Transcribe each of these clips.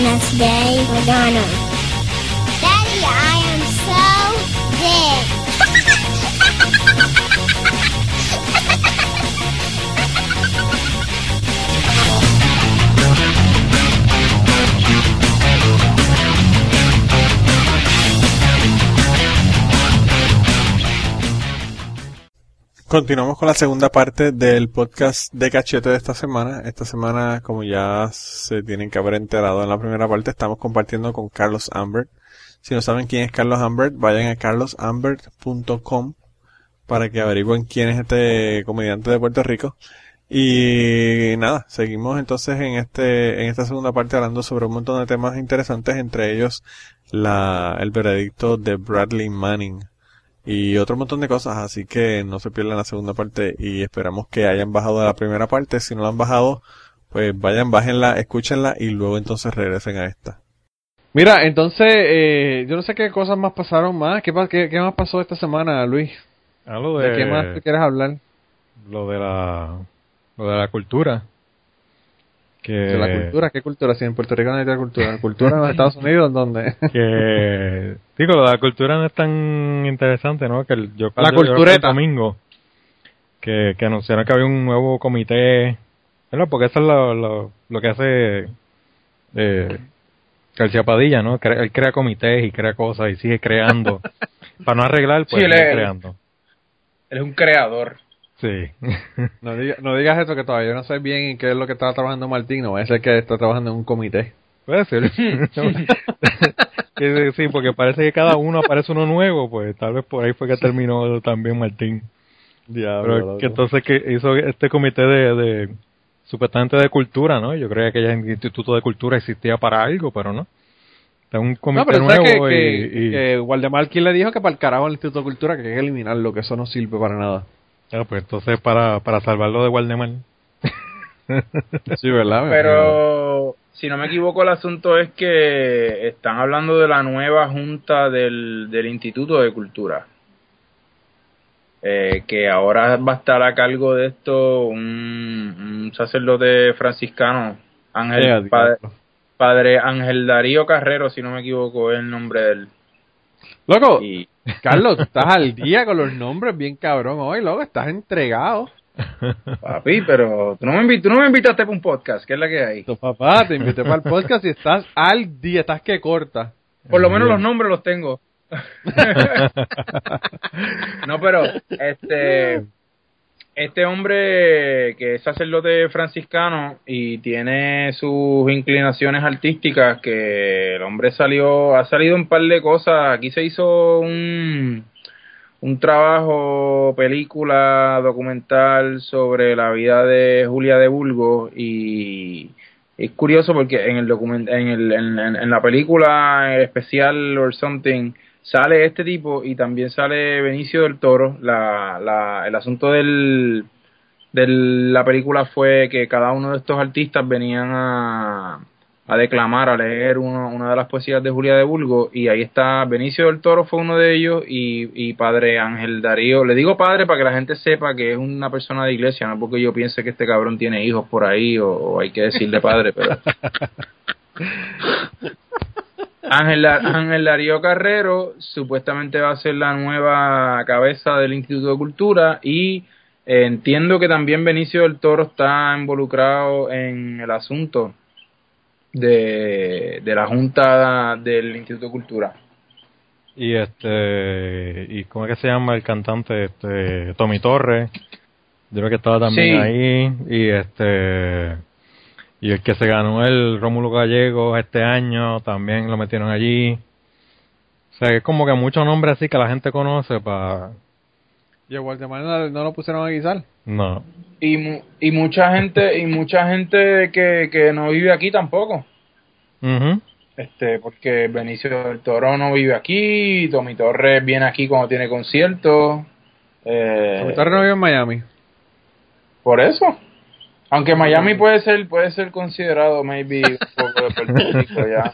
Funcast, donde vamos lo que nos dé Continuamos con la segunda parte del podcast de cachete de esta semana. Esta semana, como ya se tienen que haber enterado en la primera parte, estamos compartiendo con Carlos Ambert. Si no saben quién es Carlos Ambert, vayan a carlosambert.com para que averigüen quién es este comediante de Puerto Rico. Y nada, seguimos entonces en este, en esta segunda parte hablando sobre un montón de temas interesantes, entre ellos la, el veredicto de Bradley Manning y otro montón de cosas, así que no se pierdan la segunda parte y esperamos que hayan bajado de la primera parte. Si no la han bajado, pues vayan, bájenla, escúchenla y luego entonces regresen a esta. Mira, entonces, eh, yo no sé qué cosas más pasaron más. ¿Qué, qué, qué más pasó esta semana, Luis? Ah, lo ¿De de, qué más tú quieres hablar? Lo de la, lo de la cultura. Que, la cultura, ¿qué cultura? Si en Puerto Rico no hay cultura. ¿Cultura en los Estados Unidos? ¿en ¿Dónde? que digo, la cultura no es tan interesante, ¿no? Que el, yo, La cultureta. el domingo que, que anunciaron que había un nuevo comité, ¿verdad? Porque eso es lo, lo, lo que hace eh, García Padilla, ¿no? Cre- él crea comités y crea cosas y sigue creando. Para no arreglar, pues Sí, sigue creando. Él es un creador. Sí. No, diga- no digas eso que todavía no sé bien en qué es lo que está trabajando Martín. No, ese que está trabajando en un comité. Puede ser. Sí, porque parece que cada uno aparece uno nuevo, pues tal vez por ahí fue que terminó también Martín. Pero que entonces que hizo este comité de, de supuestamente de cultura, ¿no? Yo creía que ya el Instituto de Cultura existía para algo, pero no. Es un No, comité pero ¿sabes nuevo que, y, que, y- que Waldemar le dijo que para el carajo el Instituto de Cultura que hay que eliminarlo, que eso no sirve para nada. Ah, pues entonces para, para salvarlo de Waldemar. Sí, ¿verdad? Pero si no me equivoco, el asunto es que están hablando de la nueva junta del, del Instituto de Cultura. Eh, que ahora va a estar a cargo de esto un, un sacerdote franciscano, Ángel, Yeah, padre, padre Ángel Darío Carrero, si no me equivoco, es el nombre de él. Loco, Y Carlos, tú estás al día con los nombres bien cabrón hoy, loco, estás entregado. papi, pero tú no me, tú no me invitaste para un podcast, ¿qué es la que hay? Tu papá te invité para el podcast y estás al día, estás que corta. Por lo menos los nombres los tengo. no, pero este este hombre que es sacerdote franciscano y tiene sus inclinaciones artísticas, que el hombre salió, ha salido un par de cosas. Aquí se hizo un un trabajo, película, documental sobre la vida de Julia de Burgos y es curioso porque en el document en, el, en, en- en la película especial or something sale este tipo y también sale Benicio del Toro. La, la, el asunto del, de la película fue que cada uno de estos artistas venían a, a declamar, a leer uno- una de las poesías de Julia de Burgos y ahí está Benicio del Toro fue uno de ellos y, y padre Ángel Darío. Le digo padre para que la gente sepa que es una persona de iglesia, no porque yo piense que este cabrón tiene hijos por ahí o, o hay que decirle padre, pero... Ángel, Ángel Darío Carrero supuestamente va a ser la nueva cabeza del Instituto de Cultura y eh, entiendo que también Benicio del Toro está involucrado en el asunto de, de la Junta del Instituto de Cultura. Y este, y ¿cómo es que se llama el cantante? Este, Tommy Torres. Yo creo que estaba también Sí. ahí. Y este, y el que se ganó el Rómulo Gallegos este año también lo metieron allí. O sea, es como que muchos nombres así que la gente conoce para. Y a Waldemar no, no lo pusieron a guisar. No. Y, mu- y mucha gente y mucha gente que, que no vive aquí tampoco. Este porque Benicio del Toro no vive aquí, Tommy Torres viene aquí cuando tiene conciertos. Eh, Tommy Torres no vive en Miami. Por eso. Aunque Miami puede ser puede ser considerado maybe un poco de Puerto Rico ya.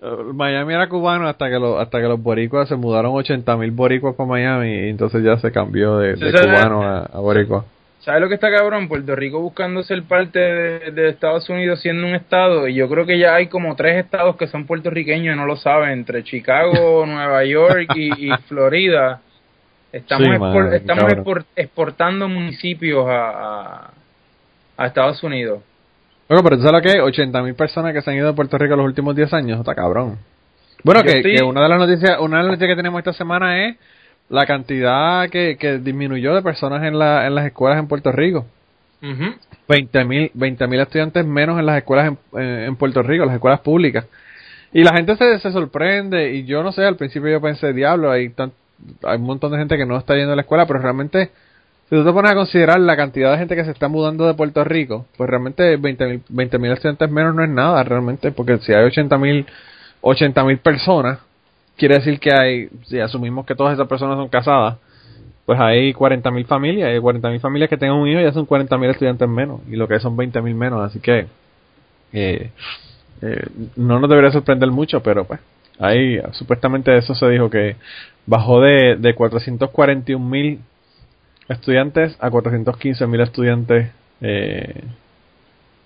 Miami era cubano hasta que, los hasta que los boricuas se mudaron 80 mil boricuas para Miami y entonces ya se cambió de, de Sí, sí. cubano a, a boricua. ¿Sabes lo que está cabrón? Puerto Rico buscando ser parte de, Estados Unidos siendo un estado y yo creo que ya hay como tres estados que son puertorriqueños y no lo saben, entre Chicago, Nueva York y, Florida. Estamos, estamos exportando municipios a, a, Estados Unidos. Bueno, pero tú sabes lo que hay, 80.000 personas que se han ido a Puerto Rico los últimos 10 años, está cabrón. Bueno, que, que, una de las noticias, una de las noticias que tenemos esta semana es la cantidad que, que disminuyó de personas en, la, en las escuelas en Puerto Rico. Uh 20.000 mil estudiantes menos en las escuelas en, en, Puerto Rico, las escuelas públicas. Y la gente se, se sorprende, y yo no sé, al principio yo pensé, diablo, hay, hay un montón de gente que no está yendo a la escuela, pero realmente, si tú te pones a considerar la cantidad de gente que se está mudando de Puerto Rico, pues realmente 20.000 mil estudiantes menos no es nada, realmente, porque si hay 80.000 80.000 personas, quiere decir que hay, si asumimos que todas esas personas son casadas, pues hay 40.000 familias, hay 40.000 familias que tengan un hijo ya son 40.000 estudiantes menos, y lo que son 20.000 menos, así que eh, eh, no nos debería sorprender mucho, pero pues ahí supuestamente eso se dijo que bajó de, de 441.000 estudiantes a 415.000 estudiantes eh,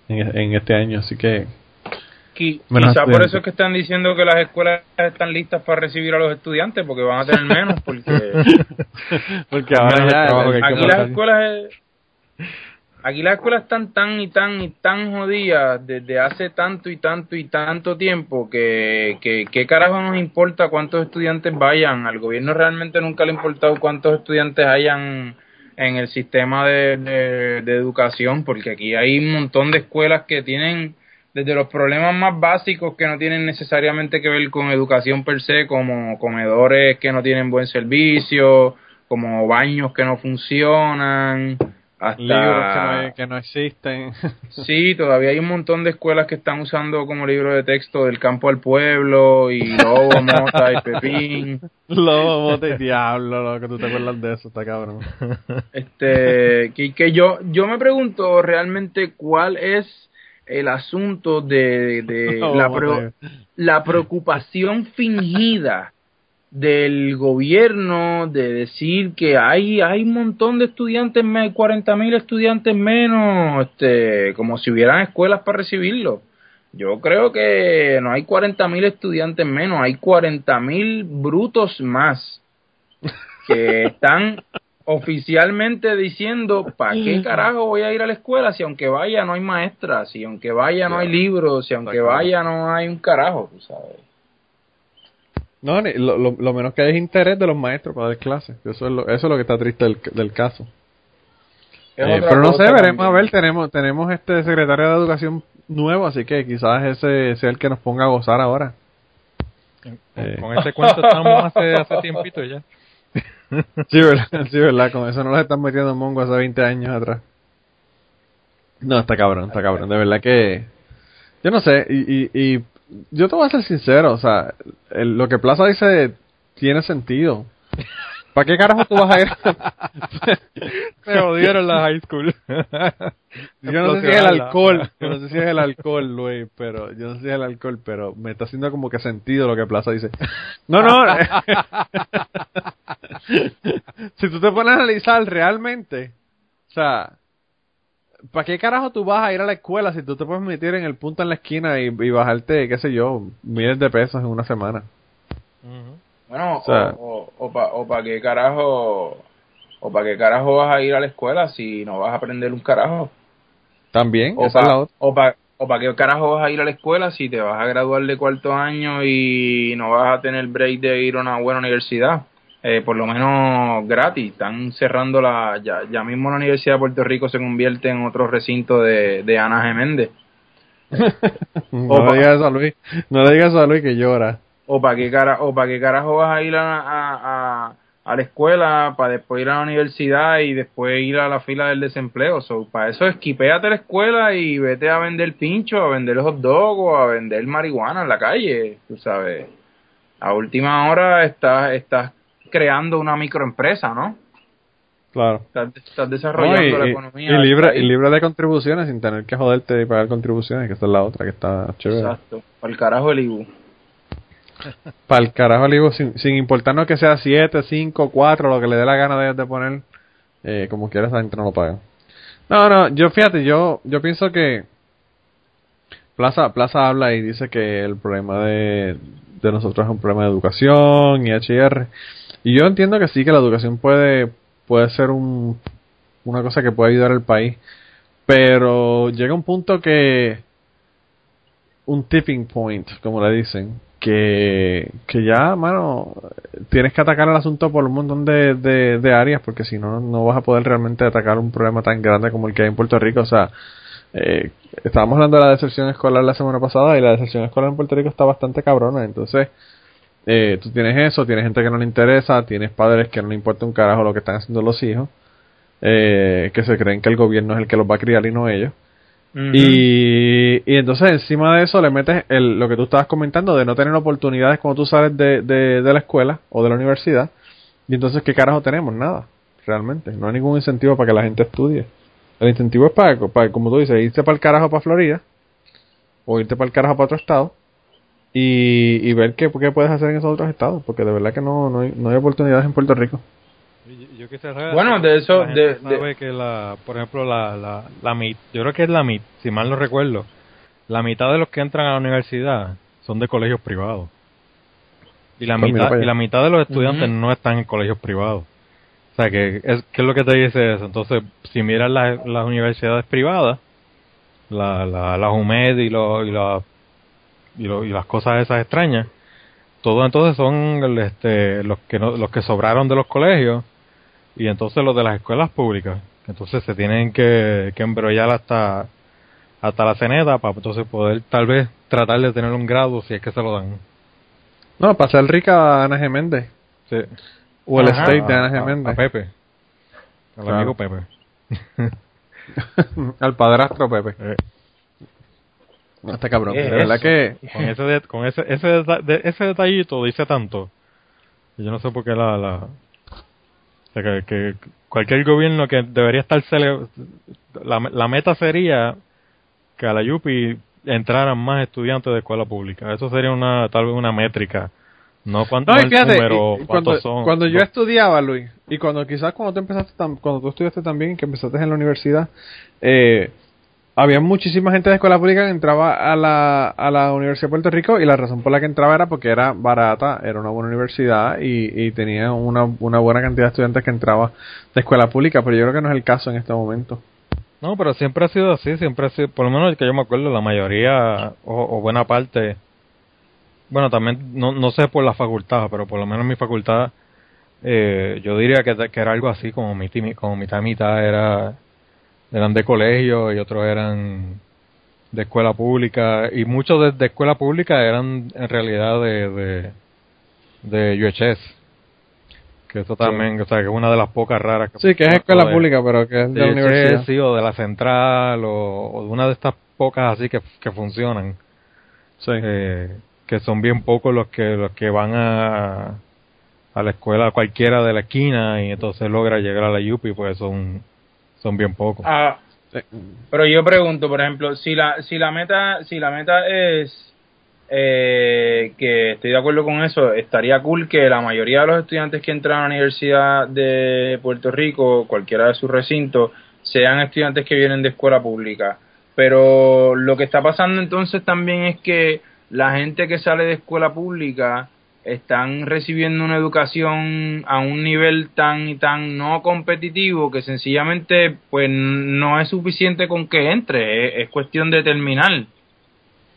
en, en este año, así que quizá por eso es que están diciendo que las escuelas están listas para recibir a los estudiantes, porque van a tener menos, porque, porque ahora ya, aquí las escuelas aquí las escuelas están tan y tan y tan jodidas desde hace tanto y tanto y tanto tiempo que, que qué carajo nos importa cuántos estudiantes vayan. Al gobierno realmente nunca le ha importado cuántos estudiantes hayan en el sistema de, de educación porque aquí hay un montón de escuelas que tienen desde los problemas más básicos que no tienen necesariamente que ver con educación per se, como comedores que no tienen buen servicio, como baños que no funcionan, hasta libros que no, existen. sí, todavía hay un montón de escuelas que están usando como libro de texto del campo al pueblo y Lobo, Mota y Pepín. Lobo, Mota y Diablo, lo que tú te acuerdas de eso, está cabrón. Este, que, que yo, yo me pregunto realmente cuál es el asunto de, la, la preocupación fingida del gobierno de decir que hay hay un montón de estudiantes, hay 40 mil estudiantes menos, este, como si hubieran escuelas para recibirlo. Yo creo que no hay 40 mil estudiantes menos, hay 40 mil brutos más que están oficialmente diciendo, ¿para qué carajo voy a ir a la escuela si aunque vaya no hay maestras, si aunque vaya no hay libros, si aunque vaya no hay un carajo, tú sabes? No, lo, lo, menos que hay es interés de los maestros para dar clases. Eso es lo, eso es lo que está triste del, del caso. Eh, pero no sé, veremos a ver, tenemos tenemos este secretario de educación nuevo, así que quizás ese sea el que nos ponga a gozar ahora. Con, eh. ese cuento estamos hace, hace tiempito ya. sí, ¿verdad? sí, ¿verdad? Con eso no los están metiendo en Mongo hace 20 años atrás. No, está cabrón, está cabrón. De verdad que... Yo no sé, y, y, y yo te voy a ser sincero, o sea, lo que Plaza dice tiene sentido. ¿Para qué carajo tú vas a ir? Me odiaron la high school. yo no sé si es el alcohol, yo no sé si es el alcohol, Luis, pero yo no sé si es el alcohol, pero me está haciendo como que sentido lo que Plaza dice. No, no. si tú te pones a analizar realmente, o sea, ¿para qué carajo tú vas a ir a la escuela si tú te puedes meter en el punto en la esquina y, bajarte, qué sé yo, miles de pesos en una semana? Bueno, o, o, para qué carajo o para qué carajo vas a ir a la escuela si no vas a aprender un carajo. También, o para o para o para qué carajo vas a ir a la escuela si te vas a graduar de cuarto año y no vas a tener break de ir a una buena universidad. Eh, por lo menos gratis. Están cerrando la. Ya, ya mismo la Universidad de Puerto Rico se convierte en otro recinto de, de Ana Geméndez. no le digas a Luis. No le digas a Luis que llora o para qué cara o para qué carajo vas a ir a, a, a, la escuela para después ir a la universidad y después ir a la fila del desempleo so, para eso esquipéate la escuela y vete a vender pincho a vender hot dog o a vender marihuana en la calle tú sabes a última hora estás estás creando una microempresa no Claro. Estás, desarrollando la economía. Y libre, y libre de contribuciones sin tener que joderte de pagar contribuciones, que esta es la otra que está chévere. Exacto. Para el carajo el IBU. Para el carajo digo, sin, sin importarnos que sea 7, 5, 4, lo que le dé la gana de, de poner, eh, como quiera esa gente no lo paga. No, no, yo fíjate, yo, yo pienso que Plaza, Plaza habla y dice que el problema de, de nosotros es un problema de educación y HR. Y yo entiendo que sí, que la educación puede, puede ser un, una cosa que puede ayudar al país. Pero llega un punto que un tipping point, como le dicen, que, que ya, mano, tienes que atacar el asunto por un montón de, de, áreas, porque si no, no vas a poder realmente atacar un problema tan grande como el que hay en Puerto Rico. O sea, eh, estábamos hablando de la deserción escolar la semana pasada y la deserción escolar en Puerto Rico está bastante cabrona. Entonces, eh, tú tienes eso, tienes gente que no le interesa, tienes padres que no le importa un carajo lo que están haciendo los hijos, eh, que se creen que el gobierno es el que los va a criar y no ellos y, y entonces encima de eso le metes el, lo que tú estabas comentando de no tener oportunidades cuando tú sales de, de, la escuela o de la universidad. Y entonces, ¿qué carajo tenemos? Nada, realmente. No hay ningún incentivo para que la gente estudie. El incentivo es para, para como tú dices, irte para el carajo para Florida o irte para el carajo para otro estado y, y ver qué, qué puedes hacer en esos otros estados, porque de verdad que no, no, hay, no hay oportunidades en Puerto Rico. Yo, bueno, de eso, de, que la, por ejemplo, la, la, la MIT, yo creo que es la MIT, si mal no recuerdo, la mitad de los que entran a la universidad son de colegios privados. Y la, pues mitad, y la mitad de los estudiantes no están en colegios privados. O sea, que es, ¿qué es lo que te dice eso? Entonces, si miras las, las universidades privadas, la, la, la UMED y, lo, y, la, y, lo, y las cosas esas extrañas, todos entonces son este, los que no, los que sobraron de los colegios y entonces los de las escuelas públicas, entonces se tienen que, que embrollar hasta hasta la ceneta para entonces poder tal vez tratar de tener un grado si es que se lo dan. No, para ser rica a Ana Geméndez. Sí. O el state de Ana Geméndez. A, Pepe. Al amigo Pepe. Al padrastro Pepe. Eh. No, está cabrón. De verdad que... Con, ese, con ese, ese, ese detallito dice tanto. Y yo no sé por qué la, la, que, cualquier gobierno que debería estar la, la meta sería que a la Yupi entraran más estudiantes de escuela pública. Eso sería una tal vez una métrica. No cuánto número, cuando, son. Cuando yo estudiaba, Luis, y cuando quizás cuando tú empezaste cuando tú estudiaste también, que empezaste en la universidad, eh, había muchísima gente de escuela pública que entraba a la, a la Universidad de Puerto Rico y la razón por la que entraba era porque era barata, era una buena universidad y, y tenía una, una buena cantidad de estudiantes que entraba de escuela pública, pero yo creo que no es el caso en este momento. No, pero siempre ha sido así, siempre ha sido, por lo menos que yo me acuerdo, la mayoría o, buena parte, bueno, también no, no sé por la facultad, pero por lo menos mi facultad, eh, yo diría que, que era algo así como mi como mitad mitad era eran de colegio y otros eran de escuela pública. Y muchos de, escuela pública eran en realidad de de, de UHS que eso también o sea que es una de las pocas raras que sí que es escuela pública pero que es de, la universidad. sí o de la central o, de una de estas pocas así que, que funcionan. Sí. Eh, que son bien pocos los que los que van a a la escuela cualquiera de la esquina y entonces logra llegar a la UPI pues son son bien pocos. Ah, pero yo pregunto, por ejemplo, si la si la meta si la meta es eh, que estoy de acuerdo con eso, estaría cool que la mayoría de los estudiantes que entran a la Universidad de Puerto Rico, cualquiera de sus recintos, sean estudiantes que vienen de escuela pública. Pero lo que está pasando entonces también es que la gente que sale de escuela pública están recibiendo una educación a un nivel tan y tan no competitivo que sencillamente pues no es suficiente con que entre, es, cuestión de terminar.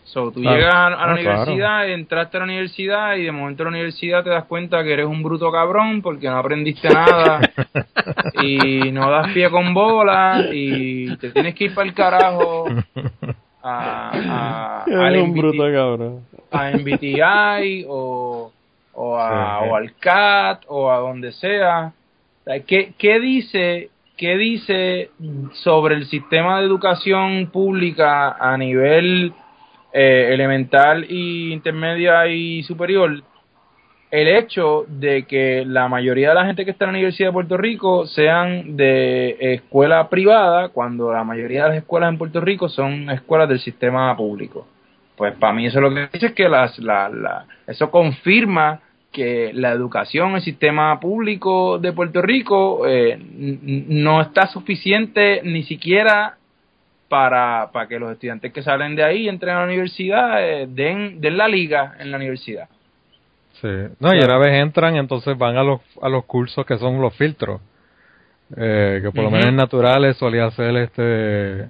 So, tú llegas a, la universidad, entraste a la universidad y de momento en la universidad te das cuenta que eres un bruto cabrón porque no aprendiste nada y no das pie con bola y te tienes que ir para el carajo a, a, bruto MBTI o o, a, o al CAT o a donde sea. ¿Qué, ¿Qué dice qué dice sobre el sistema de educación pública a nivel eh, elemental y intermedia y superior el hecho de que la mayoría de la gente que está en la Universidad de Puerto Rico sean de escuela privada cuando la mayoría de las escuelas en Puerto Rico son escuelas del sistema público pues para mí eso lo que dice es que las, la, la, eso confirma que la educación, el sistema público de Puerto Rico eh, no está suficiente ni siquiera para, para que los estudiantes que salen de ahí entren a la universidad eh, den, den la liga en la universidad. Sí, no, y una vez entran, entonces van a los, a los cursos que son los filtros. Eh, que por lo menos en naturales solía hacer este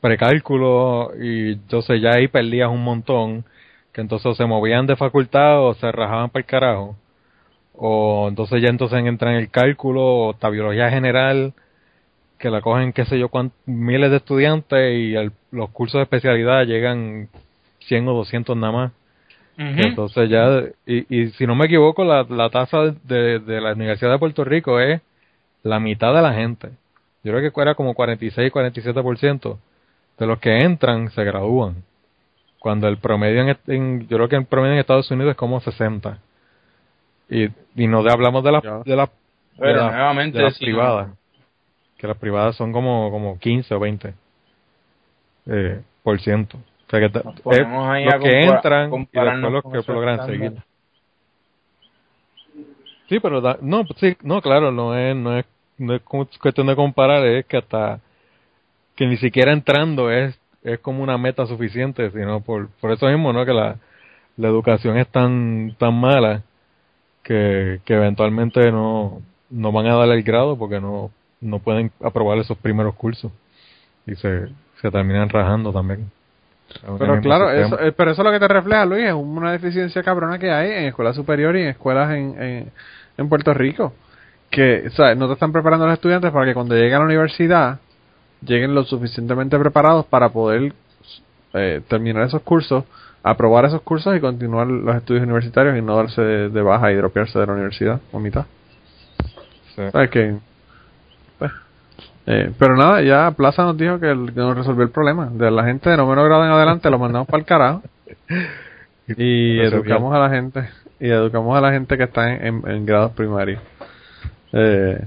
precálculo y sé, ya ahí perdías un montón que entonces se movían de facultad o se rajaban para el carajo. O entonces ya entonces entran en el cálculo o esta biología general, que la cogen qué sé yo cuántos, miles de estudiantes y los cursos de especialidad llegan 100 o 200 nada más. Entonces ya, y, y si no me equivoco, la, la tasa de, de la Universidad de Puerto Rico es la mitad de la gente. Yo creo que era como 46, 47% de los que entran se gradúan. Cuando el promedio en, yo creo que el promedio en Estados Unidos es como 60. Y, y no hablamos de las de la, de privadas. Que las privadas son como, como 15 o 20 eh, por ciento. O sea que los que entran y después los que logran seguir. Sí, pero no, sí, no, claro, no es, no es, no es cuestión de comparar, es que hasta que ni siquiera entrando es es como una meta suficiente, sino por, por eso mismo, ¿no? Que la, la educación es tan, tan mala que, que eventualmente no, no van a darle el grado porque no, no pueden aprobar esos primeros cursos y se, se terminan rajando también. Pero claro, eso, eh, pero eso es lo que te refleja, Luis, es una deficiencia cabrona que hay en escuelas superiores y en escuelas en, en, en Puerto Rico. Que, o no te están preparando los estudiantes para que cuando lleguen a la universidad lleguen lo suficientemente preparados para poder eh, terminar esos cursos, aprobar esos cursos y continuar los estudios universitarios y no darse de, baja y dropearse de la universidad a mitad. que, pues, eh, pero nada, ya Plaza nos dijo que, nos resolvió el problema. De la gente de noveno grado en adelante lo mandamos para el carajo. Y educamos a la gente. Y educamos a la gente que está en, en grados primarios. Eh,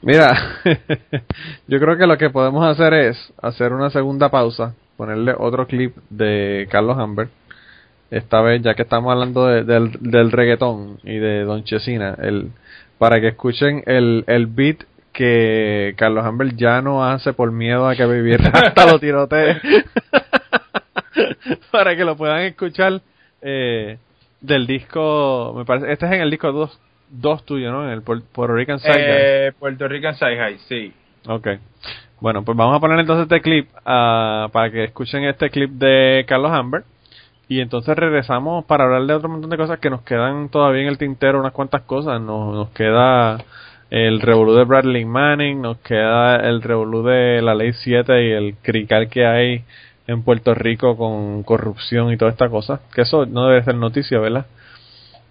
Mira, yo creo que lo que podemos hacer es hacer una segunda pausa, ponerle otro clip de Carlos Amber. Esta vez, ya que estamos hablando del, del reggaetón y de Don Chesina, el, para que escuchen el, el beat que Carlos Amber ya no hace por miedo a que vivir hasta lo tirotee. para que lo puedan escuchar eh, del disco, me parece, este es en el disco 2 dos tuyos, ¿no? En el Puerto Rican Side eh, Puerto Rican Side High, sí. Ok. Bueno, pues vamos a poner entonces este clip uh, para que escuchen este clip de Carlos Amber. Y entonces regresamos para hablar de otro montón de cosas que nos quedan todavía en el tintero, unas cuantas cosas. Nos, nos queda el revolú de Bradley Manning, nos queda el revolú de la ley 7 y el crical que hay en Puerto Rico con corrupción y toda esta cosa. Que eso no debe ser noticia, ¿verdad?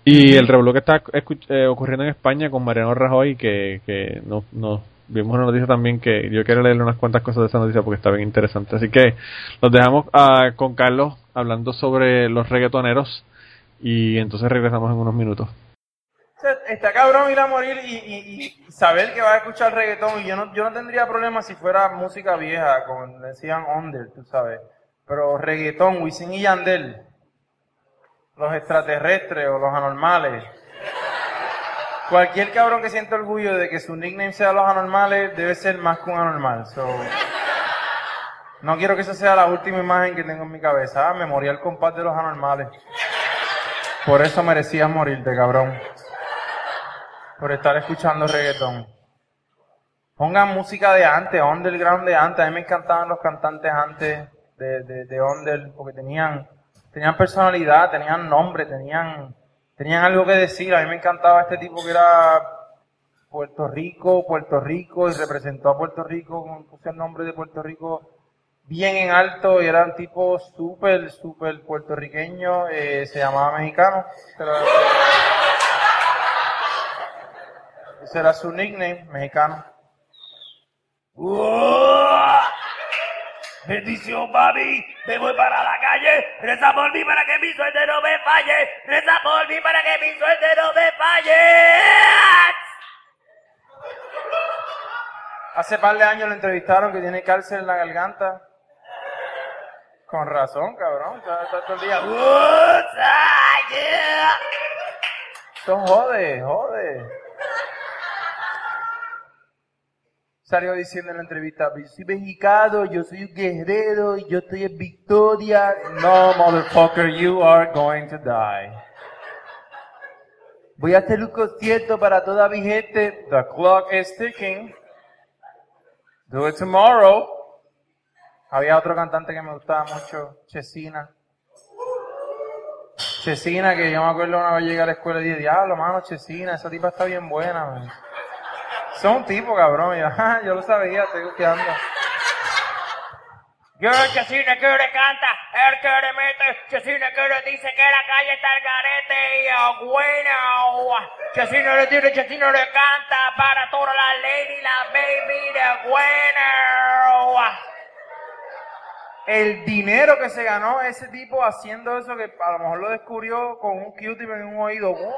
Y el revuelo que está eh, ocurriendo en España con Mariano Rajoy, que, que nos, vimos una noticia también que yo quiero leerle unas cuantas cosas de esa noticia porque está bien interesante. Así que los dejamos uh, con Carlos hablando sobre los reggaetoneros y entonces regresamos en unos minutos. Está cabrón ir a morir y, y, saber que va a escuchar reggaetón y yo no, yo no tendría problema si fuera música vieja, como decían Under, tú sabes. Pero reggaetón, Wisin y Yandel los extraterrestres o los anormales. Cualquier cabrón que sienta orgullo de que su nickname sea los anormales debe ser más que un anormal. no quiero que esa sea la última imagen que tengo en mi cabeza. Ah, memorial compás de los anormales. Por eso merecías morirte, cabrón. Por estar escuchando reggaetón. Pongan música de antes, underground de antes. A mí me encantaban los cantantes antes de, de, de porque tenían tenían personalidad, tenían nombre, tenían, tenían algo que decir. A mí me encantaba este tipo que era Puerto Rico, Puerto Rico, y representó a Puerto Rico, puse el nombre de Puerto Rico bien en alto, y era un tipo súper, súper puertorriqueño, eh, se llamaba mexicano. Ese era su nickname, mexicano. Bendición, papi. Me voy para la calle. Reza por mí para que mi suerte no me falle. Reza por mí para que mi suerte no me falle. Hace par de años lo entrevistaron que tiene cárcel en la garganta. Con razón, cabrón. Está, todo el día. Esto jode, jode. Salió diciendo en la entrevista, yo soy mexicano, yo soy un guerrero, yo estoy en victoria. No, motherfucker, you are going to die. Voy a hacer un concierto para toda mi gente. The clock is ticking. Do it tomorrow. Había otro cantante que me gustaba mucho, Chesina. Chesina, que yo me acuerdo una vez llegué a la escuela y dije, diablo, mano, Chesina, esa tipa está bien buena, man. Son un tipo, cabrón. yo, yo lo sabía, estoy gusteando. Yo el que le canta, el que le mete, que le dice que la calle está el garete y oh, bueno. Chesina le dice, Chesina le canta para toda la lady, la baby de bueno el dinero que se ganó ese tipo haciendo eso, que a lo mejor lo descubrió con un Q-tip en un oído. ¡Bueno!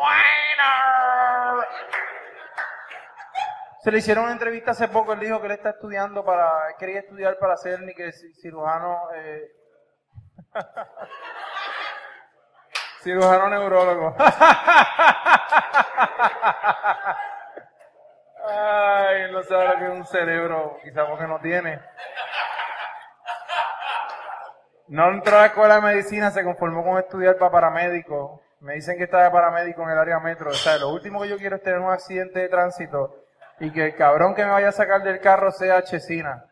Le hicieron una entrevista hace poco, él dijo que él está estudiando para, quería estudiar para ser ni que cirujano, eh, cirujano neurólogo. Ay, no sabe lo que es un cerebro, quizás porque no tiene. No entró a la escuela de medicina, se conformó con estudiar para paramédico. Me dicen que está de paramédico en el área metro. O sea, lo último que yo quiero es tener un accidente de tránsito y que el cabrón que me vaya a sacar del carro sea Chesina.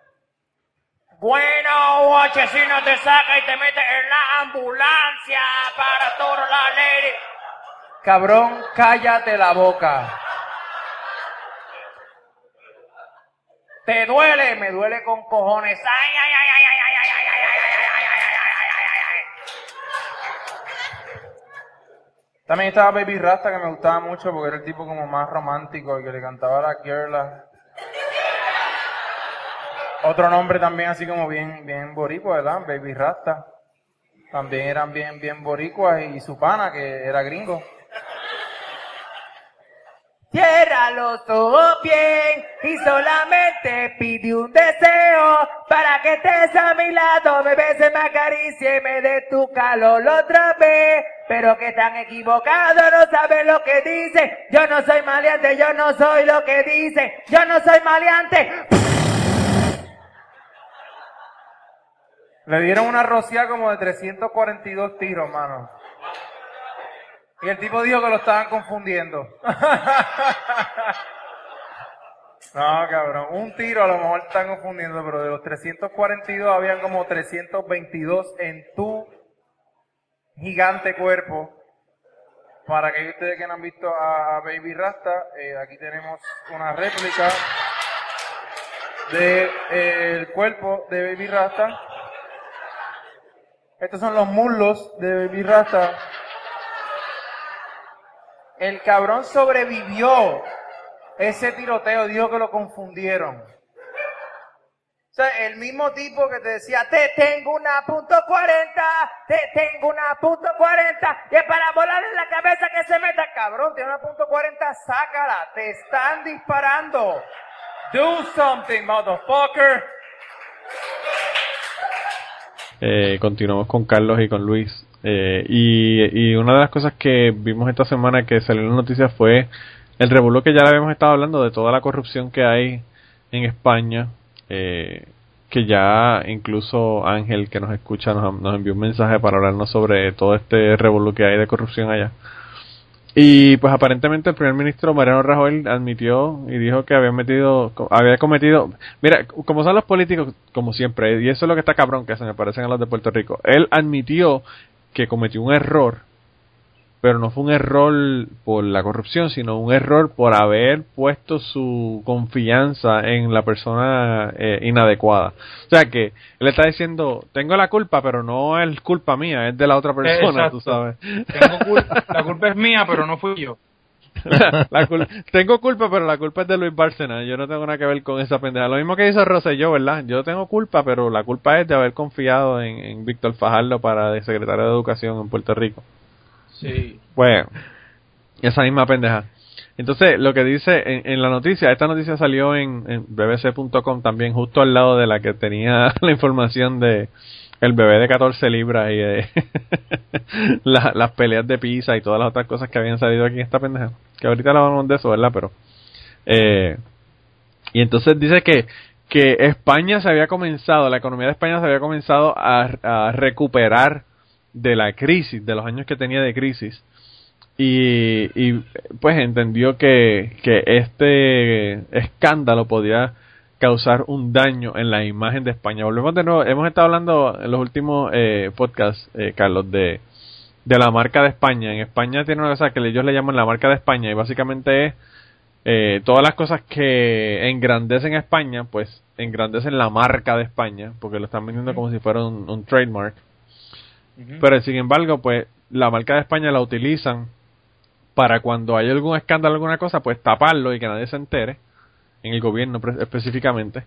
Bueno, Chesina te saca y te mete en la ambulancia para todo la ley. Cabrón, cállate la boca. ¿Te duele? Me duele con cojones. Ay, ay, ay, ay, ay, ay, ay, ay, ay, ay, ay, ay. También estaba Baby Rasta que me gustaba mucho porque era el tipo como más romántico, el que le cantaba a la girla. Otro nombre también así como bien, bien boricua, ¿verdad? Baby Rasta. También eran bien, bien boricuas y su pana que era gringo. Cierra los ojos bien y solamente pide un deseo para que estés a mi lado, me beses, me acaricie me dé tu calor otra vez. Pero que tan equivocado, no sabes lo que dice. Yo no soy maleante, yo no soy lo que dice. Yo no soy maleante. Le dieron una rociada como de 342 tiros, mano. Y el tipo dijo que lo estaban confundiendo. no, cabrón. Un tiro a lo mejor están confundiendo, pero de los 342 habían como 322 en tu gigante cuerpo. Para que ustedes que no han visto a Baby Rasta, eh, aquí tenemos una réplica del de, cuerpo de Baby Rasta. Estos son los muslos de Baby Rasta. El cabrón sobrevivió ese tiroteo, dijo que lo confundieron. O sea, el mismo tipo que te decía, te tengo una punto cuarenta, te tengo una punto cuarenta, y es para volar en la cabeza que se meta, cabrón, tiene una punto cuarenta, sácala, te están disparando. Do something, motherfucker. Eh, continuamos con Carlos y con Luis. Eh, y, una de las cosas que vimos esta semana que salió en las noticias fue el revuelo que ya le habíamos estado hablando de toda la corrupción que hay en España. Eh, que ya incluso Ángel, que nos escucha, nos, nos, envió un mensaje para hablarnos sobre todo este revuelo que hay de corrupción allá. Y pues aparentemente el primer ministro Mariano Rajoy admitió y dijo que había metido, había cometido, mira, como son los políticos, como siempre, y eso es lo que está cabrón que se me parecen a los de Puerto Rico, él admitió que cometió un error, pero no fue un error por la corrupción, sino un error por haber puesto su confianza en la persona eh, inadecuada. O sea que él está diciendo, tengo la culpa, pero no es culpa mía, es de la otra persona, tú sabes. la culpa es mía, pero no fui yo. tengo culpa, pero la culpa es de Luis Bárcena. Yo no tengo nada que ver con esa pendeja. Lo mismo que hizo Rosselló, ¿verdad? Yo tengo culpa, pero la culpa es de haber confiado en, Víctor Fajardo para de secretario de Educación en Puerto Rico. Sí. Bueno, esa misma pendeja. Entonces, lo que dice en, la noticia, esta noticia salió en, bbc.com también, justo al lado de la que tenía la información de el bebé de 14 libras y de las peleas de pizza y todas las otras cosas que habían salido aquí en esta pendeja. Que ahorita hablamos de eso, ¿verdad? Pero. Eh, y entonces dice que, que España se había comenzado, la economía de España se había comenzado a, recuperar de la crisis, de los años que tenía de crisis. Y, y pues entendió que, que este escándalo podía causar un daño en la imagen de España. Volvemos de nuevo, hemos estado hablando en los últimos eh, podcasts, eh, Carlos, de, de la marca de España. En España tiene una cosa que ellos le llaman la marca de España y básicamente es eh, todas las cosas que engrandecen España, pues engrandecen la marca de España, porque lo están vendiendo como si fuera un, trademark. Pero sin embargo, pues la marca de España la utilizan para cuando hay algún escándalo, alguna cosa, pues taparlo y que nadie se entere en el gobierno específicamente.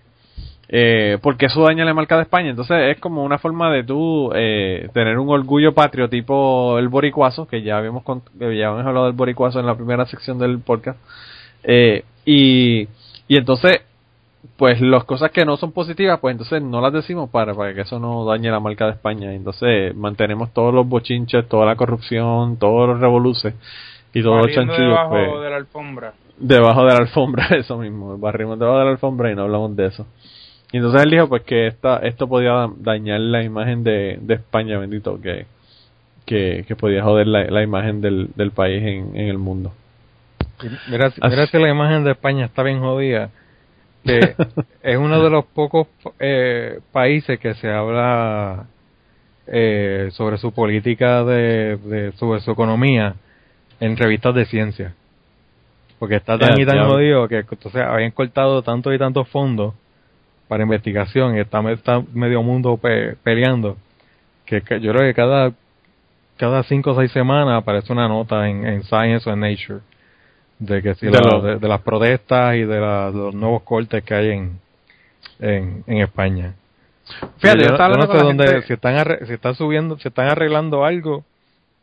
Eh, porque eso daña la marca de España. Entonces es como una forma de tú eh, tener un orgullo patrio tipo el boricuazo, que ya habíamos, ya habíamos hablado del boricuazo en la primera sección del podcast. Eh, y, y entonces, pues las cosas que no son positivas, pues entonces no las decimos para, para que eso no dañe la marca de España. Entonces mantenemos todos los bochinches, toda la corrupción, todos los revoluces y todos los chanchullos. Pues, de la alfombra debajo de la alfombra, eso mismo, barrimos debajo de la alfombra y no hablamos de eso. Y entonces él dijo pues que esta, esto podía dañar la imagen de, de España, bendito, que, que, que podía joder la, la imagen del, del país en, en el mundo. Mira, si la imagen de España está bien jodida, que es uno de los pocos eh, países que se habla eh, sobre su política de, de, sobre su economía en revistas de ciencia. Porque está tan y tan jodido que entonces habían cortado tantos y tantos fondos para investigación y está, medio mundo peleando. Que, yo creo que cada cada cinco o seis semanas aparece una nota en, Science o en Nature de que si de, de, las protestas y de, los nuevos cortes que hay en, en, España. Fíjate, yo, no sé dónde, si están, si están subiendo, si están arreglando algo,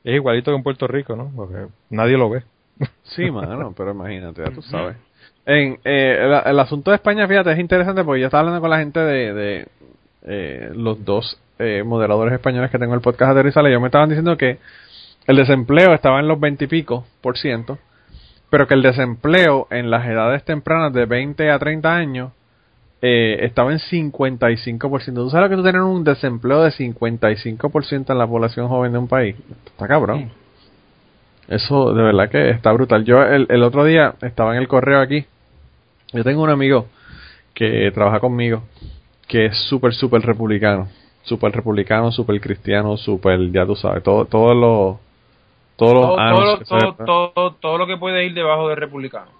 es igualito que en Puerto Rico, ¿no? Porque nadie lo ve. Sí, mano, pero imagínate, ya tú sabes. En, eh, el, asunto de España, fíjate, es interesante porque yo estaba hablando con la gente de, de eh, los dos eh, moderadores españoles que tengo en el podcast de Rizal y ellos me estaban diciendo que el desempleo estaba en los 20 y pico por ciento, pero que el desempleo en las edades tempranas de 20 a 30 años eh, estaba en 55%. ¿Tú sabes lo que tú tener un desempleo de 55% en la población joven de un país? Está cabrón. Eso de verdad que está brutal. Yo el, el otro día estaba en el correo aquí. Yo tengo un amigo que trabaja conmigo que es súper, súper republicano. Súper republicano, súper cristiano, súper, ya tú sabes, todo, todo lo, todos los todo, anos todo, todo, todo, lo que puede ir debajo de republicano.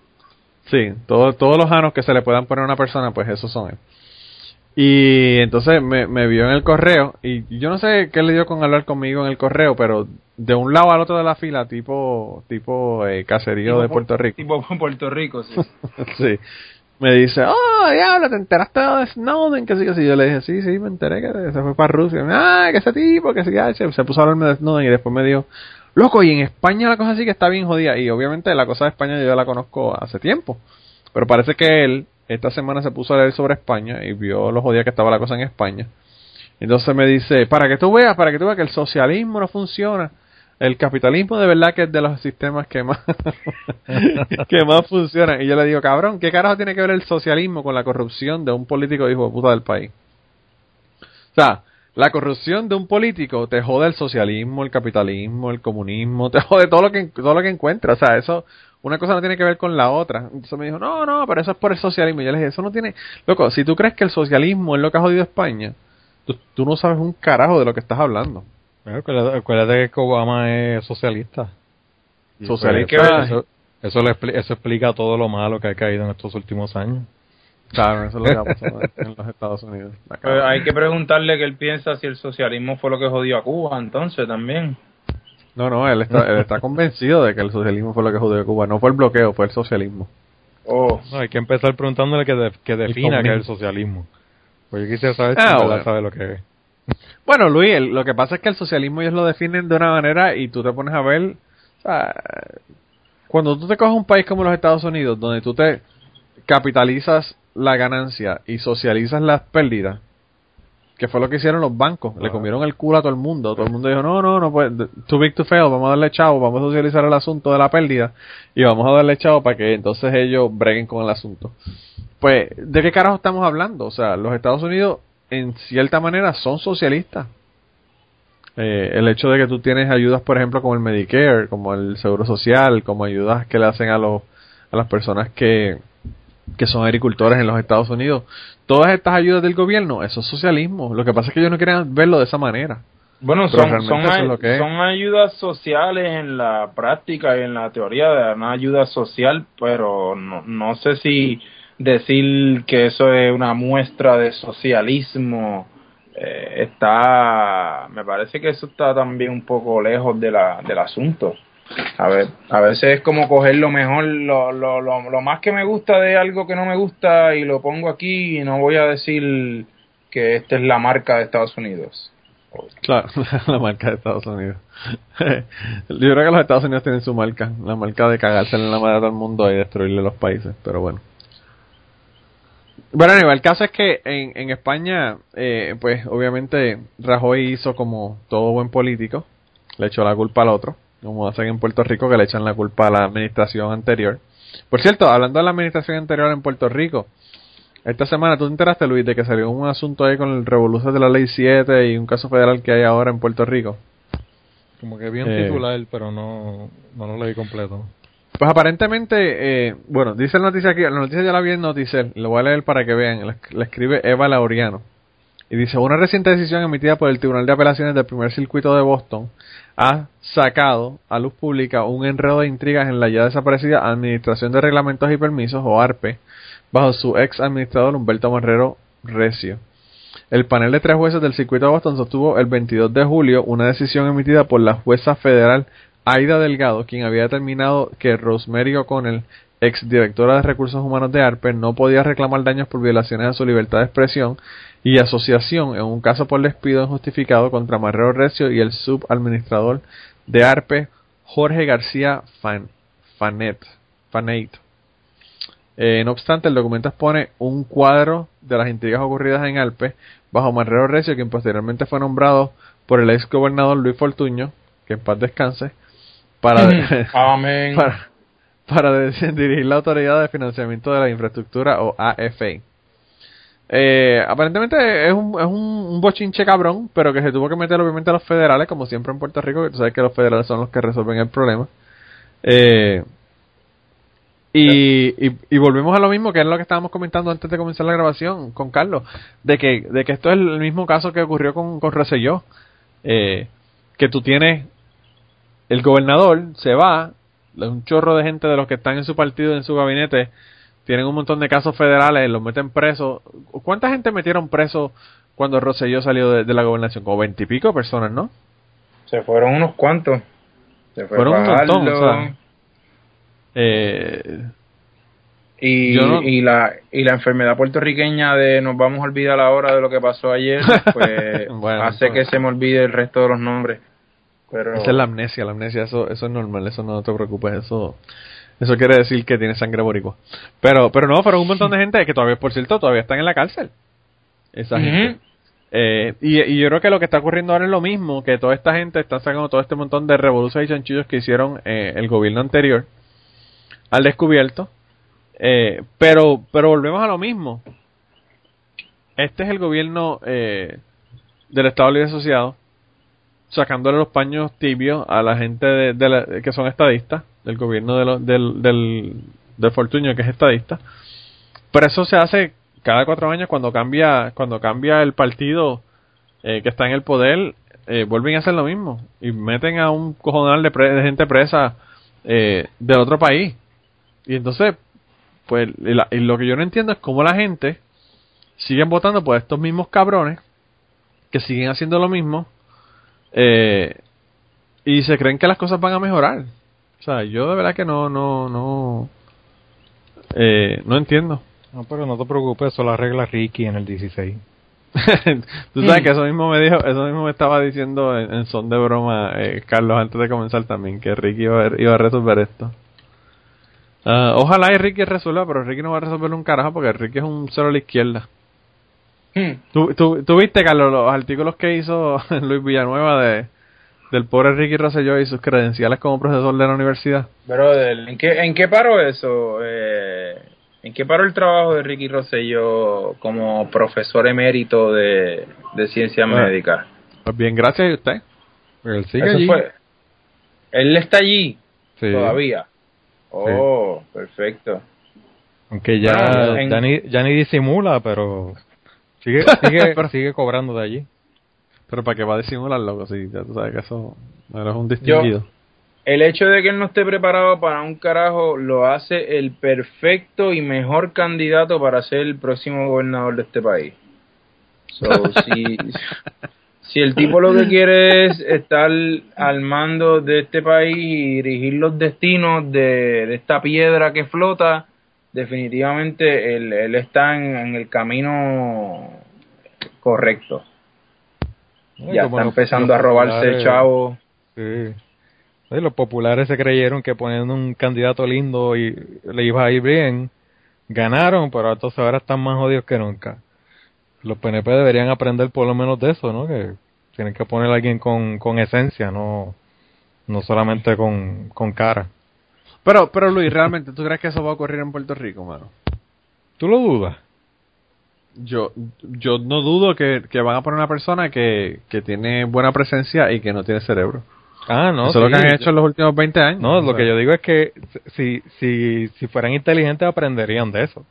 Sí, todo, todos los anos que se le puedan poner a una persona, pues esos son él. Y entonces me, me vio en el correo y yo no sé qué le dio con hablar conmigo en el correo, pero de un lado al otro de la fila, tipo tipo eh, caserío de Puerto Rico. Tipo Puerto Rico, sí. sí. Me dice, oh, diablo, ¿te enteraste de Snowden? Que sí, que sí. Yo le dije, sí, sí, me enteré que se fue para Rusia. Ah, que ese tipo, que sí, se puso a hablarme de Snowden y después me dijo, loco, y en España la cosa sí que está bien jodida. Y obviamente la cosa de España yo ya la conozco hace tiempo. Pero parece que él esta semana se puso a leer sobre España y vio los jodidos que estaba la cosa en España. Entonces me dice, para que tú veas, para que tú veas que el socialismo no funciona. El capitalismo de verdad que es de los sistemas que más que más funcionan. Y yo le digo, cabrón, ¿qué carajo tiene que ver el socialismo con la corrupción de un político hijo de puta del país? O sea, la corrupción de un político te jode el socialismo, el capitalismo, el comunismo, te jode todo lo que todo lo que encuentra. O sea, eso una cosa no tiene que ver con la otra. Entonces me dijo, no, no, pero eso es por el socialismo. Y yo le dije, eso no tiene... Loco, si tú crees que el socialismo es lo que ha jodido España, tú, no sabes un carajo de lo que estás hablando. acuérdate que Obama es socialista. Socialista. Eso, eso, eso explica todo lo malo que ha caído en estos últimos años. Claro, eso es lo que ha pasado en los Estados Unidos. hay que preguntarle qué él piensa si el socialismo fue lo que jodió a Cuba, entonces también. No, no, él está, él está convencido de que el socialismo fue lo que jodió a Cuba. No fue el bloqueo, fue el socialismo. Oh. No, hay que empezar preguntándole que, que defina qué es el socialismo. Pues yo quisiera saber si ah, sabe lo que es. Bueno, Luis, lo que pasa es que el socialismo ellos lo definen de una manera y tú te pones a ver... cuando tú te coges un país como los Estados Unidos, donde tú te capitalizas la ganancia y socializas las pérdidas, que fue lo que hicieron los bancos. Le comieron el culo a todo el mundo. Todo el mundo dijo, no, no, no puede, too big to fail, vamos a darle chavo, vamos a socializar el asunto de la pérdida y vamos a darle chavo para que entonces ellos breguen con el asunto. Pues, ¿de qué carajo estamos hablando? O sea, los Estados Unidos en cierta manera son socialistas. Eh, el hecho de que tú tienes ayudas, por ejemplo, como el Medicare, como el Seguro Social, como ayudas que le hacen a, los, a las personas que, que son agricultores en los Estados Unidos, todas estas ayudas del gobierno, eso es socialismo. Lo que pasa es que ellos no quieren verlo de esa manera. Bueno, son, son, ayudas sociales en la práctica y en la teoría de una ayuda social, pero no, no sé si decir que eso es una muestra de socialismo eh, está, me parece que eso está también un poco lejos de la, del asunto. A ver, a veces es como coger lo mejor, lo, lo, lo, más que me gusta de algo que no me gusta y lo pongo aquí y no voy a decir que esta es la marca de Estados Unidos. Claro, la marca de Estados Unidos. Yo creo que los Estados Unidos tienen su marca, la marca de cagarse en la madre de todo el mundo y destruirle los países, pero bueno. Bueno, el caso es que en, en España, eh, pues obviamente Rajoy hizo como todo buen político, le echó la culpa al otro, como hacen en Puerto Rico que le echan la culpa a la administración anterior. Por cierto, hablando de la administración anterior en Puerto Rico, esta semana tú te enteraste, Luis, de que salió un asunto ahí con el revolución de la Ley 7 y un caso federal que hay ahora en Puerto Rico. Como que bien eh, titular, pero no, no lo leí completo. Pues aparentemente, eh, bueno, dice la noticia aquí, la noticia ya la vi en Noticel, lo voy a leer para que vean, la, escribe Eva Laureano. Y dice, una reciente decisión emitida por el Tribunal de Apelaciones del Primer Circuito de Boston ha sacado a luz pública un enredo de intrigas en la ya desaparecida Administración de Reglamentos y Permisos, o ARPE, bajo su ex administrador Humberto Marrero Recio. El panel de tres jueces del Circuito de Boston sostuvo el 22 de julio una decisión emitida por la jueza federal Aida Delgado, quien había determinado que Rosemary O'Connell, ex directora de recursos humanos de ARPE, no podía reclamar daños por violaciones a su libertad de expresión y asociación en un caso por despido injustificado contra Marrero Recio y el subadministrador de ARPE, Jorge García Fanet. Eh, no obstante, el documento expone un cuadro de las intrigas ocurridas en ARPE bajo Marrero Recio, quien posteriormente fue nombrado por el ex gobernador Luis Fortuño, que en paz descanse, para, para, dirigir la Autoridad de Financiamiento de la Infraestructura o AFA. Eh, aparentemente es un, es un, bochinche cabrón, pero que se tuvo que meter obviamente a los federales, como siempre en Puerto Rico, que tú sabes que los federales son los que resuelven el problema. Eh, y, y, volvemos a lo mismo que es lo que estábamos comentando antes de comenzar la grabación con Carlos, de que, de que esto es el mismo caso que ocurrió con, con Rosselló, eh, que tú tienes el gobernador se va, un chorro de gente de los que están en su partido, en su gabinete, tienen un montón de casos federales, los meten presos. ¿Cuánta gente metieron preso cuando Rosselló salió de, la gobernación? Como veintipico personas, ¿no? Se fueron unos cuantos. Se fueron un montón, o sea, eh, y, y, la, y la enfermedad puertorriqueña de nos vamos a olvidar ahora de lo que pasó ayer, pues hace que se me olvide el resto de los nombres. Pero... Esa es la amnesia, la amnesia, eso, eso es normal, eso no te preocupes, eso eso quiere decir que tiene sangre boricua. Pero, pero no, fueron un montón de gente que todavía, por cierto, todavía están en la cárcel. Esa gente. Eh, y, y, yo creo que lo que está ocurriendo ahora es lo mismo, que toda esta gente está sacando todo este montón de revoluciones y chanchillos que hicieron eh, el gobierno anterior al descubierto. Eh, pero, pero volvemos a lo mismo. Este es el gobierno del Estado Libre Asociado sacándole los paños tibios a la gente de, que son estadistas, del gobierno de del, del, del Fortunio que es estadista. Pero eso se hace cada cuatro años cuando cambia, cuando cambia el partido eh, que está en el poder, eh, vuelven a hacer lo mismo y meten a un cojonal de, gente presa eh, del otro país. Y entonces, pues, y, lo que yo no entiendo es cómo la gente siguen votando por estos mismos cabrones que siguen haciendo lo mismo eh, y se creen que las cosas van a mejorar. O sea, yo de verdad que no, no, no, eh, no entiendo. No, pero no te preocupes, eso lo arregla Ricky en el 16. Tú sabes que eso mismo me dijo, eso mismo me estaba diciendo en, son de broma eh, Carlos antes de comenzar también, que Ricky iba a, iba a resolver esto. Uh, ojalá y Ricky resuelva, pero Ricky no va a resolver un carajo porque Ricky es un cero a la izquierda. Hmm. ¿Tú, tú, viste, Carlos, los artículos que hizo Luis Villanueva de del pobre Ricky Rosselló y sus credenciales como profesor de la universidad? Brother, ¿en qué, en qué paró eso? Eh, ¿En qué paró el trabajo de Ricky Rosselló como profesor emérito de, de ciencias ah. médicas? Pues bien, gracias a usted. Él sigue allí. Él está allí todavía. Oh, perfecto. Aunque ya, ya, ni, ya ni disimula, pero sigue, sigue, sigue cobrando de allí. Pero para qué va a disimular, loco, si ya tú sabes que eso no es un distinguido. el hecho de que él no esté preparado para un carajo lo hace el perfecto y mejor candidato para ser el próximo gobernador de este país. So, si, si el tipo lo que quiere es estar al mando de este país y dirigir los destinos de, esta piedra que flota, definitivamente él, él está en, el camino correcto. ya está empezando a robarse chavo. Sí. los populares se creyeron que poniendo un candidato lindo y le iba a ir bien, ganaron, pero entonces ahora están más jodidos que nunca los PNP deberían aprender por lo menos de eso, ¿no? Que tienen que poner a alguien con, con esencia, no, no solamente con, con cara. Pero, pero Luis, ¿realmente tú crees que eso va a ocurrir en Puerto Rico, mano? ¿Tú lo dudas? Yo, yo no dudo que, que van a poner una persona que, que tiene buena presencia y que no tiene cerebro. Ah, no. Eso es lo que han hecho en los últimos 20 años. No, lo que yo digo es que si, si, si fueran inteligentes aprenderían de eso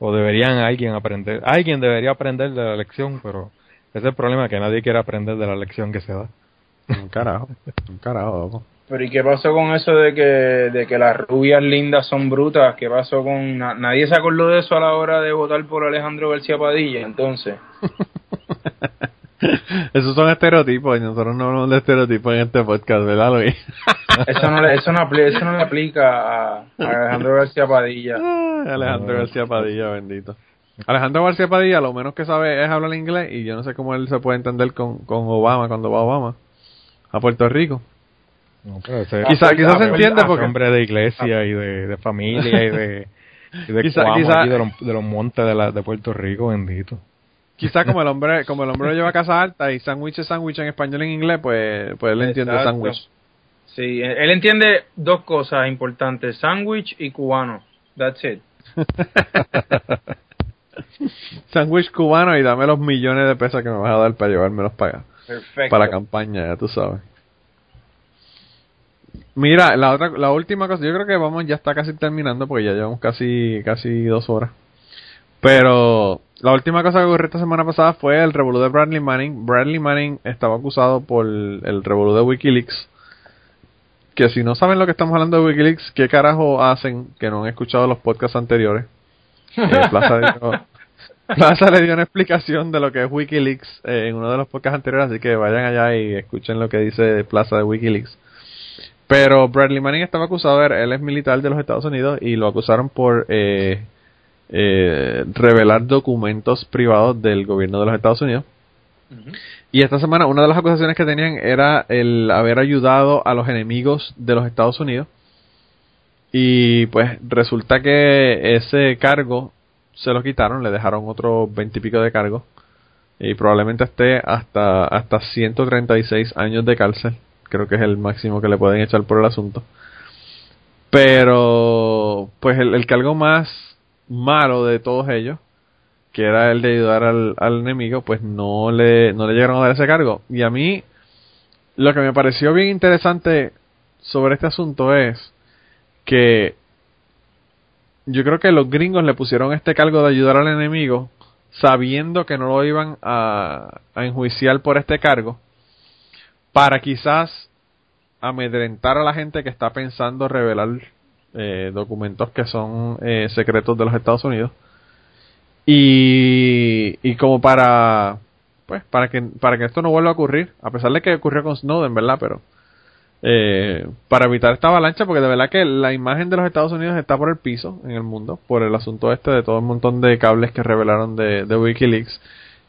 o deberían alguien aprender, alguien debería aprender de la lección, pero ese es el problema que nadie quiere aprender de la lección que se da. Un carajo, un carajo. Pero ¿y qué pasó con eso de que, de que las rubias lindas son brutas? ¿Qué pasó con... nadie se acordó de eso a la hora de votar por Alejandro García Padilla, entonces. Esos son estereotipos y nosotros no hablamos de estereotipos en este podcast, ¿verdad, Luis? eso, no le, eso, no eso no le aplica a, Alejandro García Padilla. Alejandro García Padilla, bendito. Alejandro García Padilla lo menos que sabe es hablar inglés y yo no sé cómo él se puede entender con, con Obama cuando va Obama a Puerto Rico. Quizás quizá se entiende porque hombre de iglesia y de, familia y de, y de, de, los, montes de, la, de Puerto Rico, bendito. Quizá como el hombre como el hombre lo lleva a casa alta y sándwich es sándwich en español y en inglés, pues, pues él entiende sándwich. Sí, él entiende dos cosas importantes, sándwich y cubano. That's it. sándwich cubano y dame los millones de pesos que me vas a dar para llevármelos para Perfecto. Para la campaña, ya tú sabes. Mira, la otra, la última cosa, yo creo que vamos, ya está casi terminando porque ya llevamos casi, casi dos horas. Pero la última cosa que ocurrió esta semana pasada fue el revolú de Bradley Manning. Bradley Manning estaba acusado por el revolú de Wikileaks. Que si no saben lo que estamos hablando de Wikileaks, ¿qué carajo hacen que no han escuchado los podcasts anteriores? Eh, Plaza, le dio una explicación de lo que es Wikileaks eh, en uno de los podcasts anteriores, así que vayan allá y escuchen lo que dice Plaza de Wikileaks. Pero Bradley Manning estaba acusado, él es militar de los Estados Unidos y lo acusaron por eh, eh, revelar documentos privados del gobierno de los Estados Unidos. Y esta semana una de las acusaciones que tenían era el haber ayudado a los enemigos de los Estados Unidos. Y pues resulta que ese cargo se lo quitaron, le dejaron otros veintipico de cargo. Y probablemente esté hasta, hasta 136 años de cárcel. Creo que es el máximo que le pueden echar por el asunto. Pero, pues el, el cargo más malo de todos ellos, que era el de ayudar al, enemigo, pues no le, no le llegaron a dar ese cargo. Y a mí, lo que me pareció bien interesante sobre este asunto es que yo creo que los gringos le pusieron este cargo de ayudar al enemigo sabiendo que no lo iban a, a enjuiciar por este cargo para quizás amedrentar a la gente que está pensando revelar eh, documentos que son eh, secretos de los Estados Unidos. Y, y como para pues para que para que esto no vuelva a ocurrir a pesar de que ocurrió con Snowden verdad pero eh, para evitar esta avalancha porque de verdad que la imagen de los Estados Unidos está por el piso en el mundo por el asunto este de todo el montón de cables que revelaron de, de WikiLeaks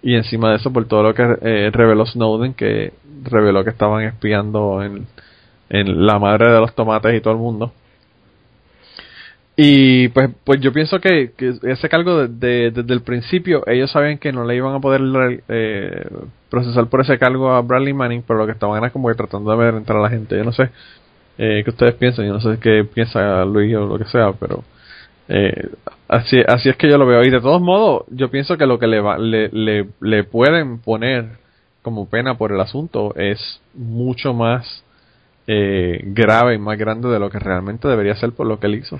y encima de eso por todo lo que reveló Snowden que reveló que estaban espiando en, en la madre de los tomates y todo el mundo Y pues, pues yo pienso que, ese cargo de, desde el principio, ellos sabían que no le iban a poder eh, procesar por ese cargo a Bradley Manning, pero lo que estaban era como que tratando de entrar a la gente. Yo no sé eh, qué ustedes piensan, yo no sé qué piensa Luis o lo que sea, pero eh, así, es que yo lo veo. Y de todos modos, yo pienso que lo que le, va, le, le, pueden poner como pena por el asunto es mucho más eh, grave y más grande de lo que realmente debería ser por lo que él hizo.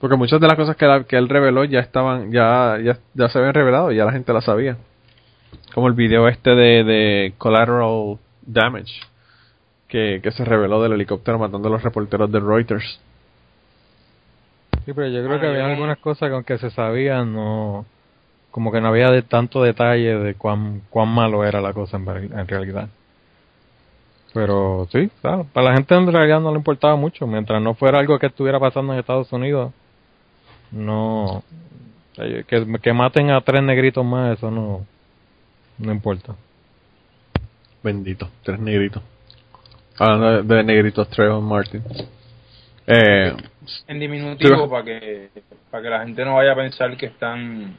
Porque muchas de las cosas que, él reveló ya estaban, ya, ya, se habían revelado y ya la gente la sabía. Como el video este de, Collateral Damage, que se reveló del helicóptero matando a los reporteros de Reuters. Sí, pero yo creo que había algunas cosas que aunque se sabían, no, como que no había de tanto detalle de cuán, cuán malo era la cosa en, en realidad. Pero sí, claro, para la gente en realidad no le importaba mucho, mientras no fuera algo que estuviera pasando en Estados Unidos, no que, que maten a tres negritos más eso no no importa. Bendito tres negritos. Hablando de, negritos Trevor Martin. Eh, en diminutivo para que para que la gente no vaya a pensar que están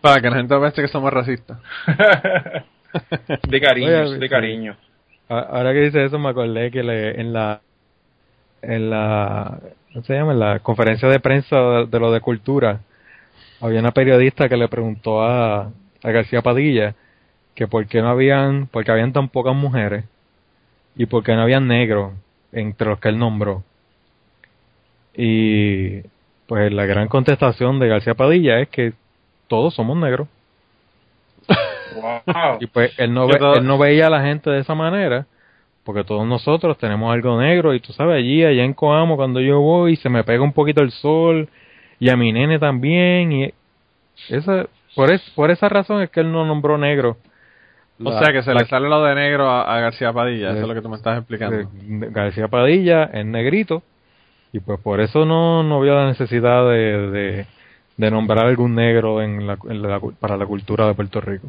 para que la gente piense que somos racistas de cariño de cariño ahora que dice eso me acordé que le, en la en la ¿cómo se llama? En la conferencia de prensa de, lo de cultura, había una periodista que le preguntó a, a García Padilla que por qué no habían, porque habían tan pocas mujeres y por qué no habían negros entre los que él nombró. Y pues la gran contestación de García Padilla es que todos somos negros. y pues él no, él no veía a la gente de esa manera porque todos nosotros tenemos algo negro y tú sabes, allí, allá en Coamo, cuando yo voy, se me pega un poquito el sol y a mi nene también y esa, por, es, por esa razón es que él no nombró negro. o sea que se le sale lo de negro a, García Padilla, eso es lo que tú me estás explicando. García Padilla es negrito y pues por eso no, no vio la necesidad de, de, nombrar algún negro en la, para la cultura de Puerto Rico.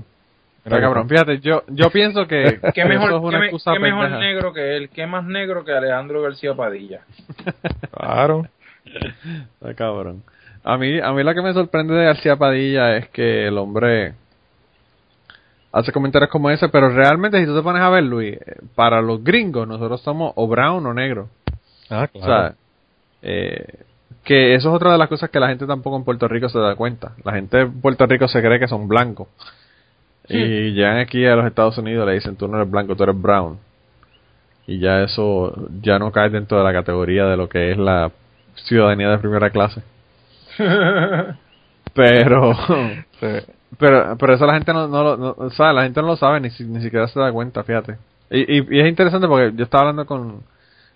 Pero cabrón, fíjate, yo, yo pienso que ¿Qué mejor, es una excusa qué mejor negro que él? ¿Qué más negro que Alejandro García Padilla? claro. Está cabrón. A mí, a mí lo que me sorprende de García Padilla es que el hombre hace comentarios como ese, pero realmente si tú te pones a ver, Luis, para los gringos nosotros somos o brown o negro. Ah, claro. O sea, eh, que eso es otra de las cosas que la gente tampoco en Puerto Rico se da cuenta. La gente en Puerto Rico se cree que son blancos. Y llegan aquí a los Estados Unidos le dicen, tú no eres blanco, tú eres brown. Y ya eso ya no cae dentro de la categoría de lo que es la ciudadanía de primera clase. pero, pero pero eso la gente no, no, no, sabe, la gente no lo sabe ni, ni siquiera se da cuenta, fíjate. Y, y, es interesante porque yo estaba hablando con,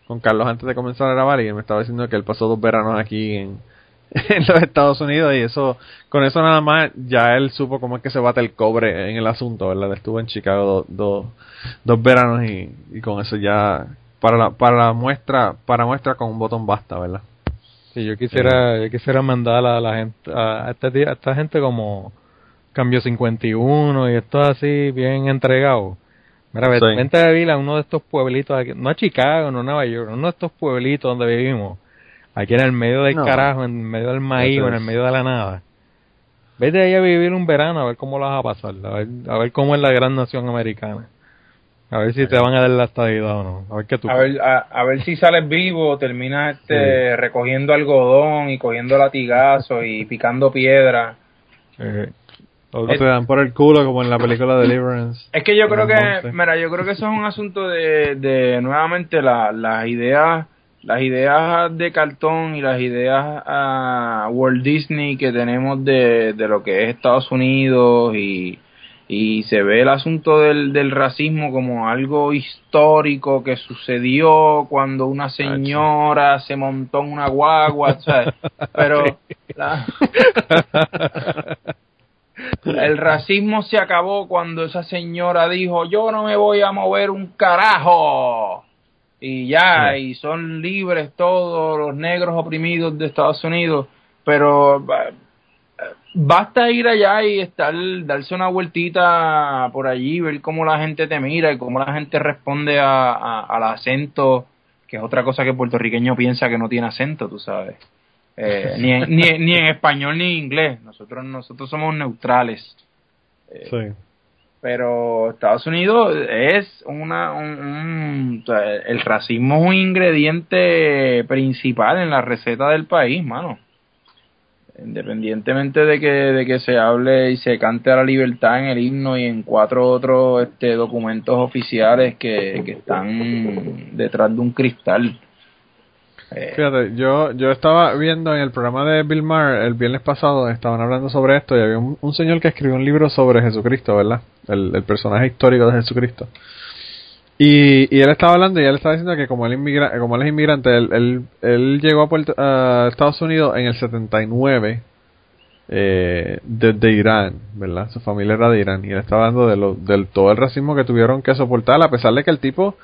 con Carlos antes de comenzar a grabar y él me estaba diciendo que él pasó dos veranos aquí en, en los Estados Unidos y eso con eso nada más ya él supo cómo es que se bate el cobre en el asunto verdad estuvo en Chicago dos dos veranos y, con eso ya para la para la muestra para muestra con un botón basta verdad sí yo quisiera yo quisiera mandar a la gente a, este, a esta gente como cambio 51 y esto así bien entregado Mira, vente a vivir a uno de estos pueblitos, aquí, no a Chicago, no a Nueva York, uno de estos pueblitos donde vivimos, Aquí en el medio del carajo, en medio del maíz, en el medio de la nada. Vete ahí a vivir un verano a ver cómo lo vas a pasar, a ver, a ver cómo es la gran nación americana. A ver si te van a dar la estadidad o no. A ver qué tú. A ver, a, ver si sales vivo, terminas este, recogiendo algodón y cogiendo latigazos y picando piedra. O te dan por el culo como en la película Deliverance. Es que yo creo que, mira, yo creo que eso es un asunto de, de nuevamente las ideas las ideas de cartón y las ideas a Walt Disney que tenemos de, de lo que es Estados Unidos y, y se ve el asunto del, del racismo como algo histórico que sucedió cuando una señora se montó en una guagua, ¿sabes? Pero el racismo se acabó cuando esa señora dijo, yo no me voy a mover un carajo y ya, y son libres todos los negros oprimidos de Estados Unidos, pero basta ir allá y estar, darse una vueltita por allí, ver cómo la gente te mira y cómo la gente responde a, al acento, que es otra cosa que el puertorriqueño piensa que no tiene acento, tú sabes. Eh, ni, en, ni, ni, en español ni en inglés. Nosotros, nosotros somos neutrales. Eh, sí. Pero Estados Unidos es una. Un, el racismo es un ingrediente principal en la receta del país, mano. Independientemente de que, de que se hable y se cante a la libertad en el himno y en cuatro otros este, documentos oficiales que, que están detrás de un cristal. Eh, Fíjate, yo, yo estaba viendo en el programa de Bill Maher el viernes pasado, estaban hablando sobre esto y había un, señor que escribió un libro sobre Jesucristo, ¿verdad? El, personaje histórico de Jesucristo. Y, y, él estaba hablando y él estaba diciendo que como él, como él es inmigrante, él, él, él llegó a, Estados Unidos en el 79 eh, desde Irán, ¿verdad? Su familia era de Irán y él estaba hablando de lo, del todo el racismo que tuvieron que soportar a pesar de que el tipo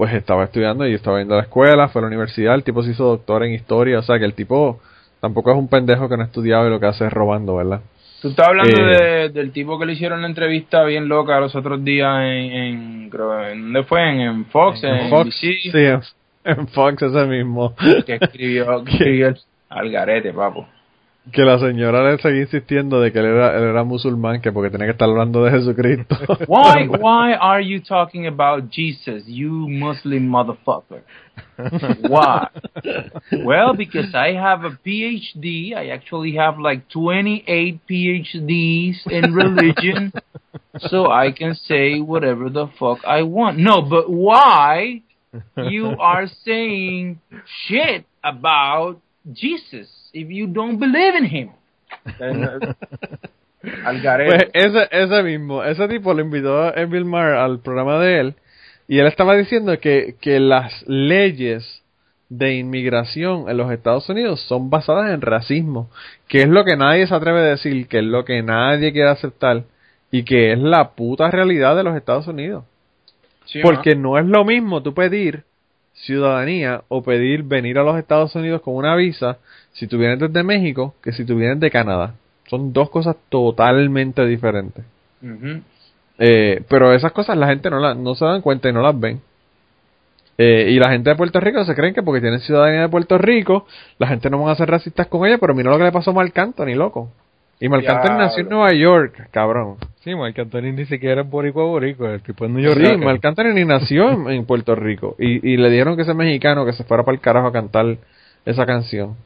pues estaba estudiando y estaba yendo a la escuela, fue a la universidad, el tipo se hizo doctor en historia, o sea que el tipo tampoco es un pendejo que no ha estudiado y lo que hace es robando, ¿verdad? Tú estás hablando eh, del tipo que le hicieron la entrevista bien loca los otros días en, en creo, ¿en ¿dónde fue? En, Fox, en, Fox, sí, en Fox ese mismo. Que escribió, que escribió el, al garete, papo que la señora le seguía insistiendo de que él era, él era musulmán, que porque tenía que estar hablando de Jesucristo. Why, why are you talking about Jesus, you Muslim motherfucker? Why? well, because I have a PhD. I actually have like 28 PhDs in religion, so I can say whatever the fuck I want. No, but why you are saying shit about Jesus? If you don't believe in him. al pues ese, ese mismo, ese tipo lo invitó a Bill Maher al programa de él y él estaba diciendo que, que las leyes de inmigración en los Estados Unidos son basadas en racismo, que es lo que nadie se atreve a decir, que es lo que nadie quiere aceptar y que es la puta realidad de los Estados Unidos. Porque ¿no? no es lo mismo tú pedir ciudadanía o pedir venir a los Estados Unidos con una visa si tú vienes desde México que si tú vienes de Canadá. Son dos cosas totalmente diferentes. eh, pero esas cosas la gente no, la, no se dan cuenta y no las ven. Eh, y la gente de Puerto Rico se creen que porque tienen ciudadanía de Puerto Rico, la gente no van a ser racistas con ella, pero mira lo que le pasó a Marc Anthony, loco. Y Marc Anthony nació en Nueva York, cabrón. Sí, Marc Anthony ni siquiera es boricua boricua, el tipo es New York. Sí, Marc Anthony ni nació en, Puerto Rico. Y, y le dieron que ese mexicano que se fuera para el carajo a cantar esa canción.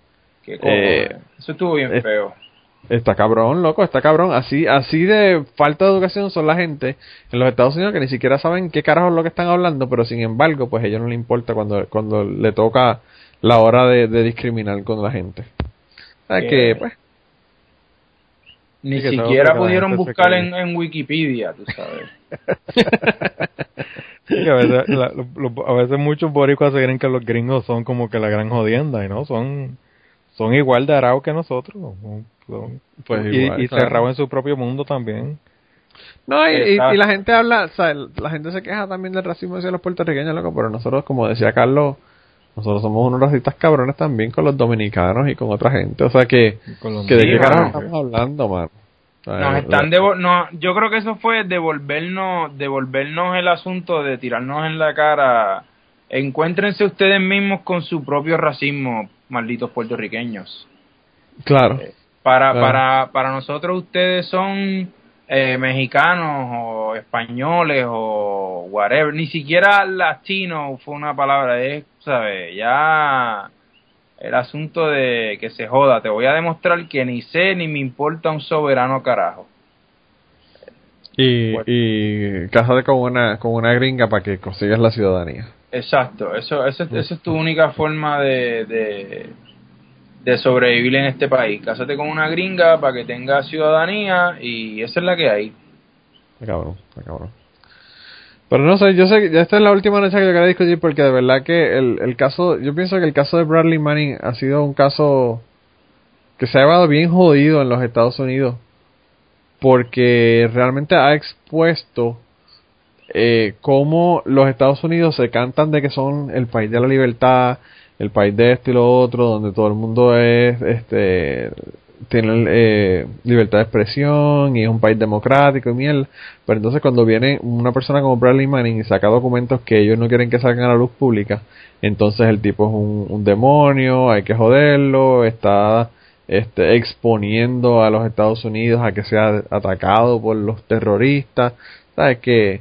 Eh, Eso estuvo bien feo. Está cabrón, loco, está cabrón. Así, así de falta de educación son la gente en los Estados Unidos que ni siquiera saben qué carajo es lo que están hablando, pero sin embargo, pues a ellos no les importa cuando, cuando le toca la hora de, discriminar con la gente. que, pues. Ni siquiera pudieron buscar en, en, Wikipedia, tú sabes. a, veces, a veces muchos boricuas se creen que los gringos son como que la gran jodienda, y no, son son igual de arados que nosotros. pues y, igual, y cerrados en su propio mundo también. No, y, y, la gente habla, o sea, la gente se queja también del racismo hacia los puertorriqueños, loco, pero nosotros, como decía Carlos, nosotros somos unos racistas cabrones también con los dominicanos y con otra gente. O sea que, que de qué carajo estamos hablando, man. Nos están no, yo creo que eso fue devolvernos, devolvernos el asunto de tirarnos en la cara. Encuéntrense ustedes mismos con su propio racismo malditos puertorriqueños. Claro. Eh, para, para, para nosotros ustedes son eh, mexicanos o españoles o whatever. Ni siquiera latino fue una palabra, es, ¿sabes? Ya el asunto de que se joda. Te voy a demostrar que ni sé ni me importa un soberano carajo. Y, y cásate con una, con una gringa para que consigas la ciudadanía. Exacto, eso, eso, esa es tu única forma de, de, sobrevivir en este país. Cásate con una gringa para que tenga ciudadanía y esa es la que hay. Está cabrón, está cabrón. Pero no sé, yo sé que esta es la última noche que yo quería discutir porque de verdad que el, el caso, yo pienso que el caso de Bradley Manning ha sido un caso que se ha llevado bien jodido en los Estados Unidos porque realmente ha expuesto eh, cómo los Estados Unidos se cantan de que son el país de la libertad, el país de esto y lo otro, donde todo el mundo es este tienen eh, libertad de expresión y es un país democrático y miel. Pero entonces cuando viene una persona como Bradley Manning y saca documentos que ellos no quieren que salgan a la luz pública, entonces el tipo es un, demonio, hay que joderlo, está este, exponiendo a los Estados Unidos a que sea atacado por los terroristas. ¿Sabes? Que,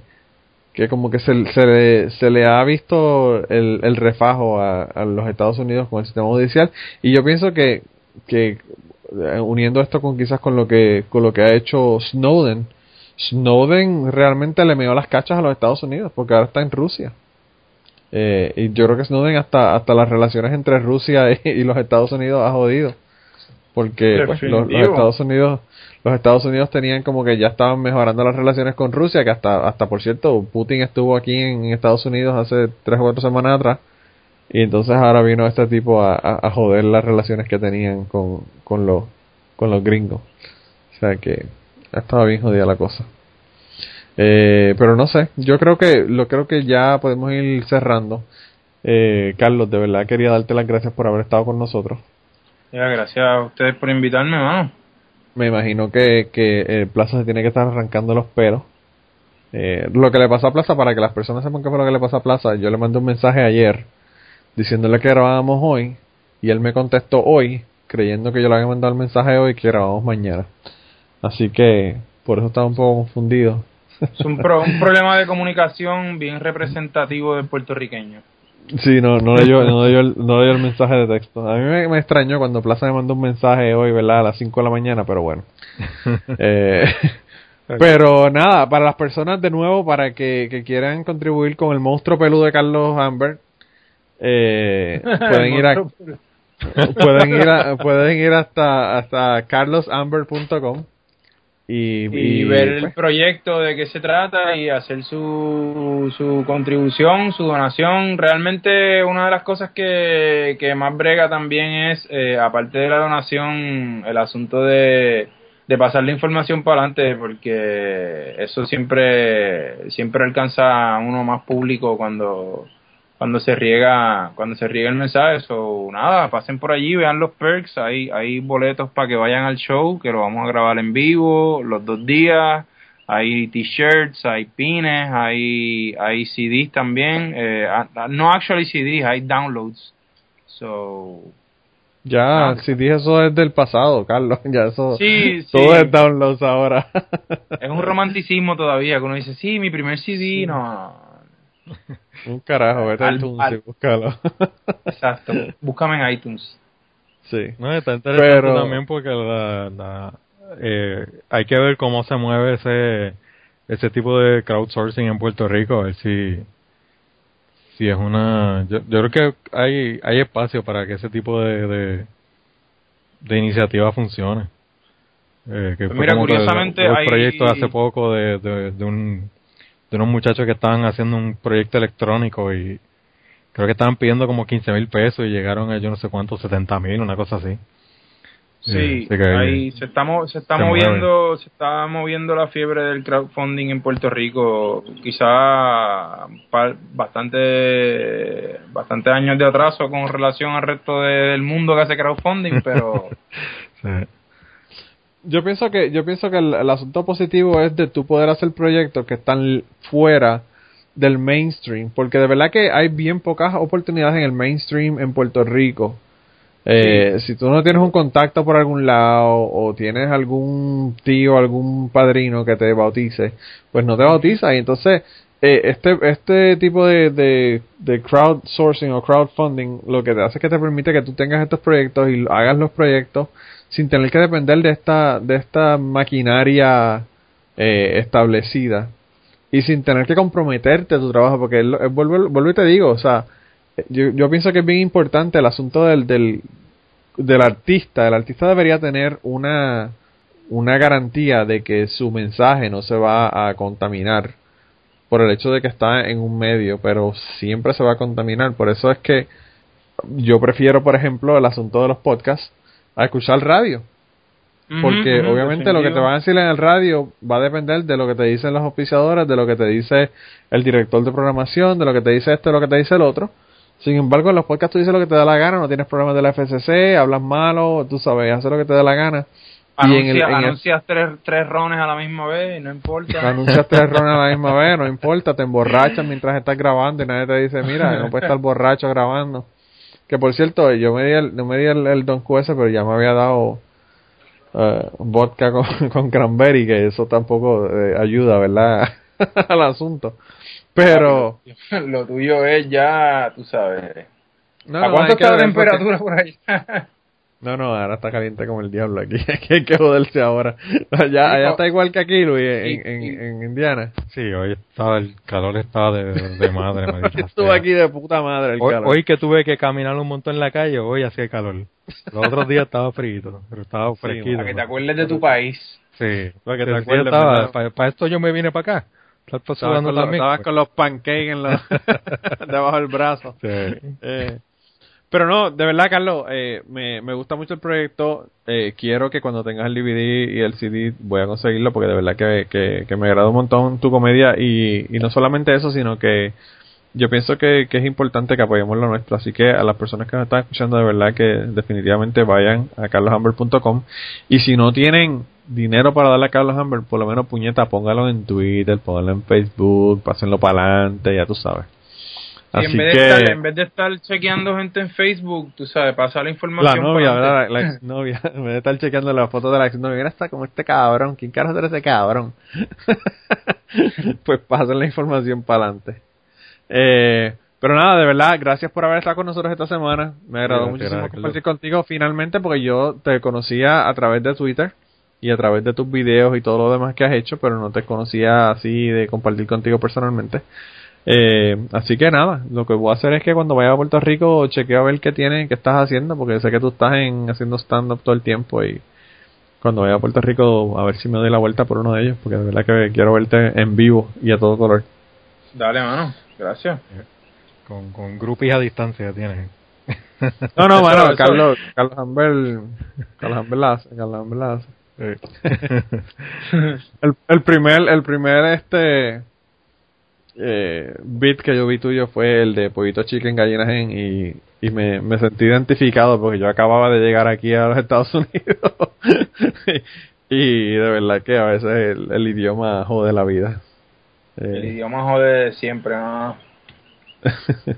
que como que se, se, le, se le ha visto el, refajo a, a los Estados Unidos con el sistema judicial y yo pienso que, que uniendo esto con quizás con lo que con lo que ha hecho Snowden. Snowden realmente le meó las cachas a los Estados Unidos porque ahora está en Rusia. Eh, y yo creo que Snowden hasta hasta las relaciones entre Rusia y, los Estados Unidos ha jodido. Porque pues, los, Estados Unidos los Estados Unidos tenían como que ya estaban mejorando las relaciones con Rusia que hasta hasta por cierto Putin estuvo aquí en Estados Unidos hace tres o cuatro semanas atrás y entonces ahora vino este tipo a, a, joder las relaciones que tenían con, con, los, con los gringos. O sea que estaba bien jodida la cosa. Eh, pero no sé, yo creo que lo creo que ya podemos ir cerrando. Eh, Carlos, de verdad quería darte las gracias por haber estado con nosotros. Ya, gracias a ustedes por invitarme, hermano. Me imagino que, que Plaza se tiene que estar arrancando los pelos. Eh, lo que le pasó a Plaza, para que las personas sepan qué fue lo que le pasó a Plaza, yo le mandé un mensaje ayer diciéndole que grabábamos hoy y él me contestó hoy creyendo que yo le había mandado el mensaje hoy que grabamos mañana. Así que por eso estaba un poco confundido. Es un, un problema de comunicación bien representativo del puertorriqueño. Sí, no, no leyó, no, el, no el mensaje de texto. A mí me, extrañó cuando Plaza me mandó un mensaje hoy, ¿verdad? A las 5 de la mañana, pero bueno. eh, pero nada, para las personas de nuevo, para que, que quieran contribuir con el monstruo peludo de Carlos Amber, eh, pueden ir a pueden ir pueden ir hasta hasta carlosamber.com y, y, ver el pues. proyecto de qué se trata y hacer su, su contribución, su donación. Realmente una de las cosas que, que más brega también es, eh, aparte de la donación, el asunto de, de pasar la información para adelante, porque eso siempre, siempre alcanza a uno más público cuando, cuando se riega cuando se riega el mensaje o nada pasen por allí vean los perks hay hay boletos para que vayan al show que lo vamos a grabar en vivo los dos días hay t-shirts hay pines hay hay CDs también eh, no actually CDs hay downloads so ya, CDs eso es del pasado, Carlos. Ya eso. Sí, todo es downloads ahora. es un romanticismo todavía. Que uno dice, sí, mi primer CD, no. Un carajo, vete a iTunes y búscalo. Exacto, búscame en iTunes. Sí. No, está interesante Pero... también porque la, eh, hay que ver cómo se mueve ese ese tipo de crowdsourcing en Puerto Rico, a ver si si es una yo, creo que hay hay espacio para que ese tipo de de, de iniciativa funcione. Eh, que pues mira, curiosamente hay proyecto hace poco de, de un de unos muchachos que estaban haciendo un proyecto electrónico y creo que estaban pidiendo como 15 mil pesos y llegaron a yo no sé cuánto, 70 mil, una cosa así. Sí, ahí se está, se está moviendo, se está moviendo la fiebre del crowdfunding en Puerto Rico, quizá bastante, bastante años de atraso con relación al resto del mundo que hace crowdfunding, pero sí yo pienso que yo pienso que el, asunto positivo es de tú poder hacer proyectos que están fuera del mainstream, porque de verdad que hay bien pocas oportunidades en el mainstream en Puerto Rico. Eh, Si tú no tienes un contacto por algún lado o tienes algún tío, algún padrino que te bautice, pues no te bautiza y entonces eh, este este tipo de, de, de crowdsourcing o crowdfunding lo que te hace es que te permite que tú tengas estos proyectos y hagas los proyectos sin tener que depender de esta, de esta maquinaria eh, establecida y sin tener que comprometerte tu trabajo, porque vuelvo, y te digo, o sea, yo, yo pienso que es bien importante el asunto del, del, del artista. El artista debería tener una, una garantía de que su mensaje no se va a contaminar por el hecho de que está en un medio, pero siempre se va a contaminar. Por eso es que yo prefiero, por ejemplo, el asunto de los podcasts a escuchar radio. Porque obviamente lo que te van a decir en el radio va a depender de lo que te dicen los auspiciadores, de lo que te dice el director de programación, de lo que te dice esto, de lo que te dice el otro. Sin embargo, en los podcasts tú dices lo que te da la gana, no tienes problemas de la FCC, hablas malo, tú sabes, haces lo que te da la gana. Anuncia, anuncias tres, tres rones a la misma vez, no importa. Anuncias tres rones a la misma vez, no importa, te emborrachas mientras estás grabando y nadie te dice, mira, no puedes estar borracho grabando. Que por cierto, yo me di el, no me di el, Don Q pero ya me había dado uh, vodka con, con, cranberry, que eso tampoco eh, ayuda, ¿verdad? Al asunto. Pero... Lo tuyo es ya, tú sabes... ¿A cuánto está la temperatura por allá? No, no, ahora está caliente como el diablo aquí. hay que joderse ahora. Allá, allá está igual que aquí, Luis, en, en, en Indiana. Sí, hoy estaba, el calor estaba de, de madre. Estuve aquí de puta madre el hoy, calor. Hoy que tuve que caminar un montón en la calle, hoy hacía calor. Los otros días estaba frío, pero estaba fresquito. para que te acuerdes de tu país. Sí, para que te acuerdes. para, esto yo me vine para acá. Estabas con, los, estabas con los pancakes en los debajo del brazo. Sí. Eh, pero no, de verdad, Carlos, eh, me, me gusta mucho el proyecto. Eh, quiero que cuando tengas el DVD y el CD voy a conseguirlo porque de verdad que, que, me agrada un montón tu comedia y, y no solamente eso, sino que yo pienso que, que es importante que apoyemos lo nuestro. Así que a las personas que nos están escuchando, de verdad que definitivamente vayan a carlosamber.com y si no tienen dinero para darle a Carlos Amber, por lo menos puñeta, póngalo en Twitter, póngalo en Facebook, pásenlo para adelante, ya tú sabes y en vez, de estar, en vez de estar chequeando gente en Facebook, tú sabes, pasa la información. La novia, ¿verdad? La, exnovia. en vez de estar chequeando las fotos de la exnovia, mira, está como este cabrón. ¿Quién carajo es ese cabrón? pues pasa la información para adelante. Eh, pero nada, de verdad, gracias por haber estado con nosotros esta semana. Me agradó muchísimo compartir contigo finalmente porque yo te conocía a través de Twitter y a través de tus videos y todo lo demás que has hecho, pero no te conocía así de compartir contigo personalmente. Eh, así que nada, lo que voy a hacer es que cuando vaya a Puerto Rico chequeo a ver qué tiene, qué estás haciendo, porque sé que tú estás en, haciendo stand-up todo el tiempo y cuando vaya a Puerto Rico a ver si me doy la vuelta por uno de ellos, porque de verdad que quiero verte en vivo y a todo color. Dale, mano, gracias. Con, con grupis a distancia tienes. No, no, mano, Carlos, Carlos Amber, Carlos Amber la hace, Carlos Amber la hace. el, el primer, el primer, este eh, beat que yo vi tuyo fue el de Pollito Chicken Gallinas en y, y me, me, sentí identificado porque yo acababa de llegar aquí a los Estados Unidos. Y, de verdad que a veces el, idioma jode la vida. el eh, idioma jode siempre,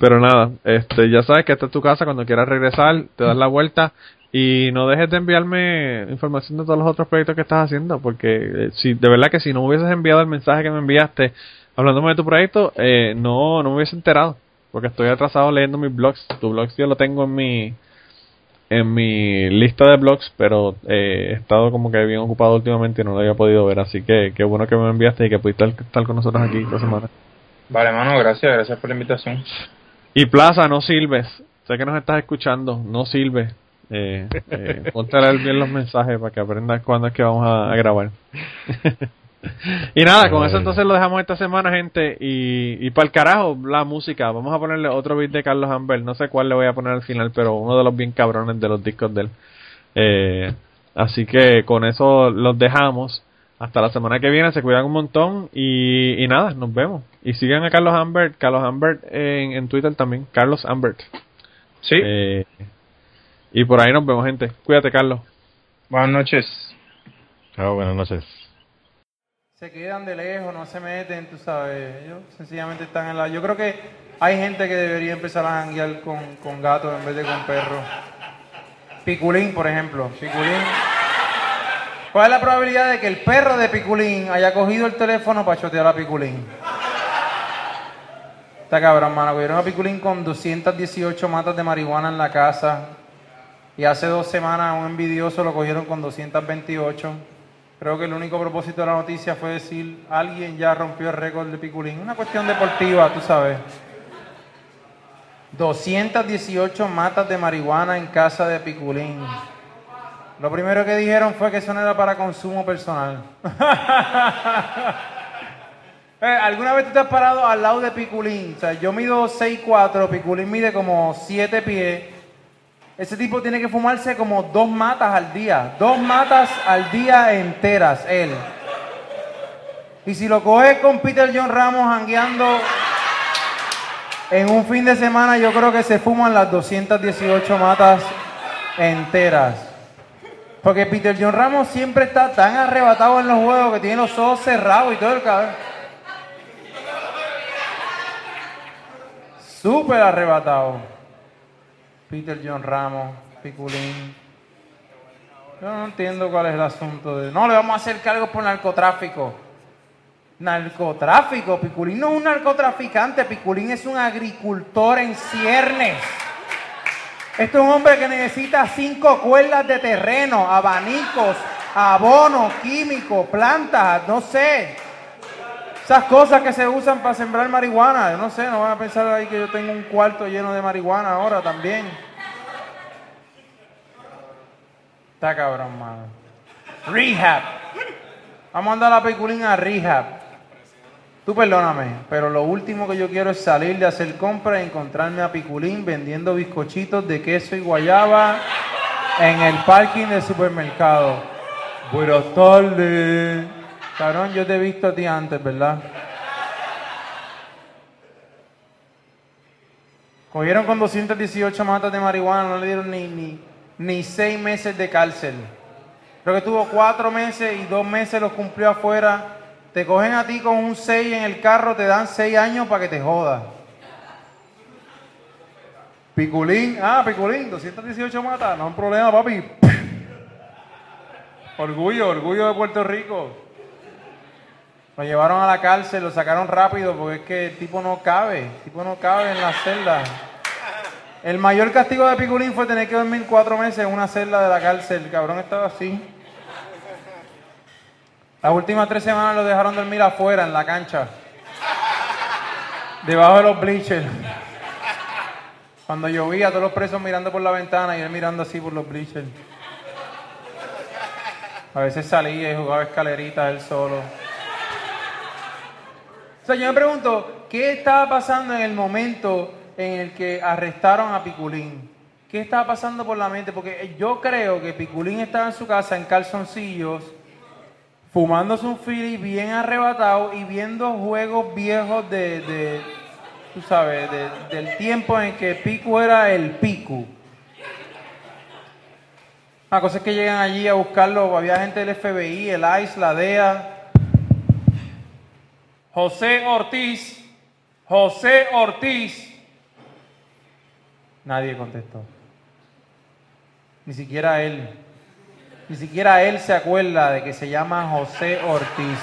Pero nada, este, ya sabes que esta es tu casa, cuando quieras regresar, te das la vuelta y no dejes de enviarme información de todos los otros proyectos que estás haciendo, porque eh, si de verdad que si no hubieses enviado el mensaje que me enviaste hablándome de tu proyecto, eh, no, no me hubiese enterado, porque estoy atrasado leyendo mis blogs. Tu blog yo lo tengo en mi en mi lista de blogs, pero eh, he estado como que bien ocupado últimamente y no lo había podido ver, así que qué bueno que me enviaste y que pudiste estar con nosotros aquí esta semana. Vale, mano, gracias, gracias por la invitación. Y Plaza, no sirves. Sé que nos estás escuchando, no sirve. Eh, eh, ponte a leer bien los mensajes para que aprendas cuándo es que vamos a, grabar. y nada, con eso entonces lo dejamos esta semana, gente. Y, y para el carajo, la música. Vamos a ponerle otro beat de Carlos Amber. No sé cuál le voy a poner al final, pero uno de los bien cabrones de los discos de él. Eh, así que con eso los dejamos. Hasta la semana que viene, se cuidan un montón y, y nada, nos vemos. Y sigan a Carlos Ambert, Carlos Ambert en, en Twitter también, Carlos Ambert. Sí. Eh, y por ahí nos vemos, gente. Cuídate, Carlos. Buenas noches. Chao, buenas noches. Se quedan de lejos, no se meten, tú sabes. Ellos sencillamente están en la. Yo creo que hay gente que debería empezar a janguear con, con gatos en vez de con perros. Piculín, por ejemplo. Piculín. ¿Cuál es la probabilidad de que el perro de Piculín haya cogido el teléfono para chotear a Piculín? Está cabrón, mano. Cogieron a Piculín con 218 matas de marihuana en la casa. Y hace dos semanas un envidioso lo cogieron con 228. Creo que el único propósito de la noticia fue decir, alguien ya rompió el récord de Piculín. Una cuestión deportiva, tú sabes. 218 matas de marihuana en casa de Piculín. Lo primero que dijeron fue que eso no era para consumo personal. Eh, ¿Alguna vez tú te has parado al lado de Piculín? O sea, yo mido 6'4, Piculín mide como 7 pies ese tipo tiene que fumarse como dos matas al día. Dos matas al día enteras, él. Y si lo coges con Peter John Ramos hangueando En un fin de semana yo creo que se fuman las 218 matas enteras. Porque Peter John Ramos siempre está tan arrebatado en los juegos que tiene los ojos cerrados y todo el cabrón. Súper arrebatado. Peter John Ramos, Piculín. Yo no entiendo cuál es el asunto de... No, le vamos a hacer cargo por narcotráfico. Narcotráfico. Piculín no es un narcotraficante. Piculín es un agricultor en ciernes. Este es un hombre que necesita cinco cuerdas de terreno, abanicos, abono, químico, plantas, no sé. Esas cosas que se usan para sembrar marihuana. Yo no sé, no van a pensar ahí que yo tengo un cuarto lleno de marihuana ahora también. Está cabrón, mano. Rehab. Vamos a mandar a Piculín a rehab. Tú perdóname, pero lo último que yo quiero es salir de hacer compras y encontrarme a Piculín vendiendo bizcochitos de queso y guayaba en el parking del supermercado. Buenas tardes. Cabrón, yo te he visto a ti antes, ¿verdad? Cogieron con 218 matas de marihuana, no le dieron ni, ni, ni seis meses de cárcel. Creo que tuvo cuatro meses y dos meses los cumplió afuera te cogen a ti con un 6 en el carro, te dan 6 años para que te jodas. Piculín, ah, Piculín, 218 mata, no hay problema, papi. Orgullo, orgullo de Puerto Rico. Lo llevaron a la cárcel, lo sacaron rápido porque es que el tipo no cabe, el tipo no cabe en la celda. El mayor castigo de Piculín fue tener que dormir cuatro meses en una celda de la cárcel. El cabrón estaba así. Las últimas tres semanas lo dejaron dormir afuera, en la cancha. Debajo de los bleachers. Cuando llovía, todos los presos mirando por la ventana y él mirando así por los bleachers. A veces salía y jugaba escaleritas él solo. O sea, yo me pregunto, ¿qué estaba pasando en el momento en el que arrestaron a Piculín? ¿Qué estaba pasando por la mente? Porque yo creo que Piculín estaba en su casa en calzoncillos fumándose un fili bien arrebatado y viendo juegos viejos de, tú sabes, del tiempo en que Pico era el Pico. La cosa es que llegan allí a buscarlo, había gente del FBI, el ICE, la DEA. José Ortiz, José Ortiz. Nadie contestó. Ni siquiera él. Ni siquiera él se acuerda de que se llama José Ortiz.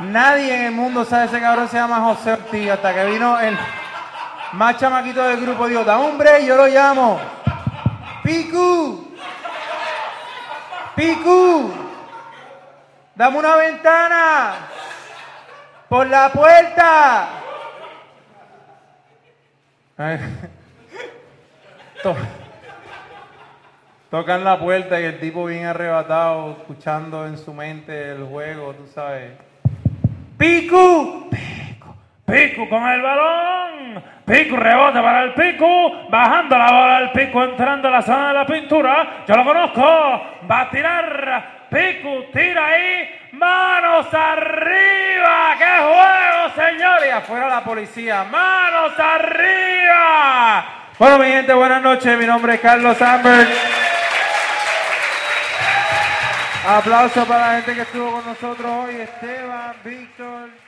Nadie en el mundo sabe ese cabrón se llama José Ortiz hasta que vino el más chamaquito del grupo. Dios, da hombre, yo lo llamo. Picu. Picu. Dame una ventana. Por la puerta. Tocan la puerta y el tipo bien arrebatado, escuchando en su mente el juego, tú sabes. ¡Pico! ¡Pico! ¡Pico con el balón! Pico rebote para el Pico, bajando la bola el Pico, entrando a la zona de la pintura. Yo lo conozco, va a tirar. Pico tira ahí, manos arriba. ¡Qué juego, señores! Afuera la policía, manos arriba. Bueno, mi gente, buenas noches. Mi nombre es Carlos Amber. Aplauso para la gente que estuvo con nosotros hoy, Esteban, Víctor.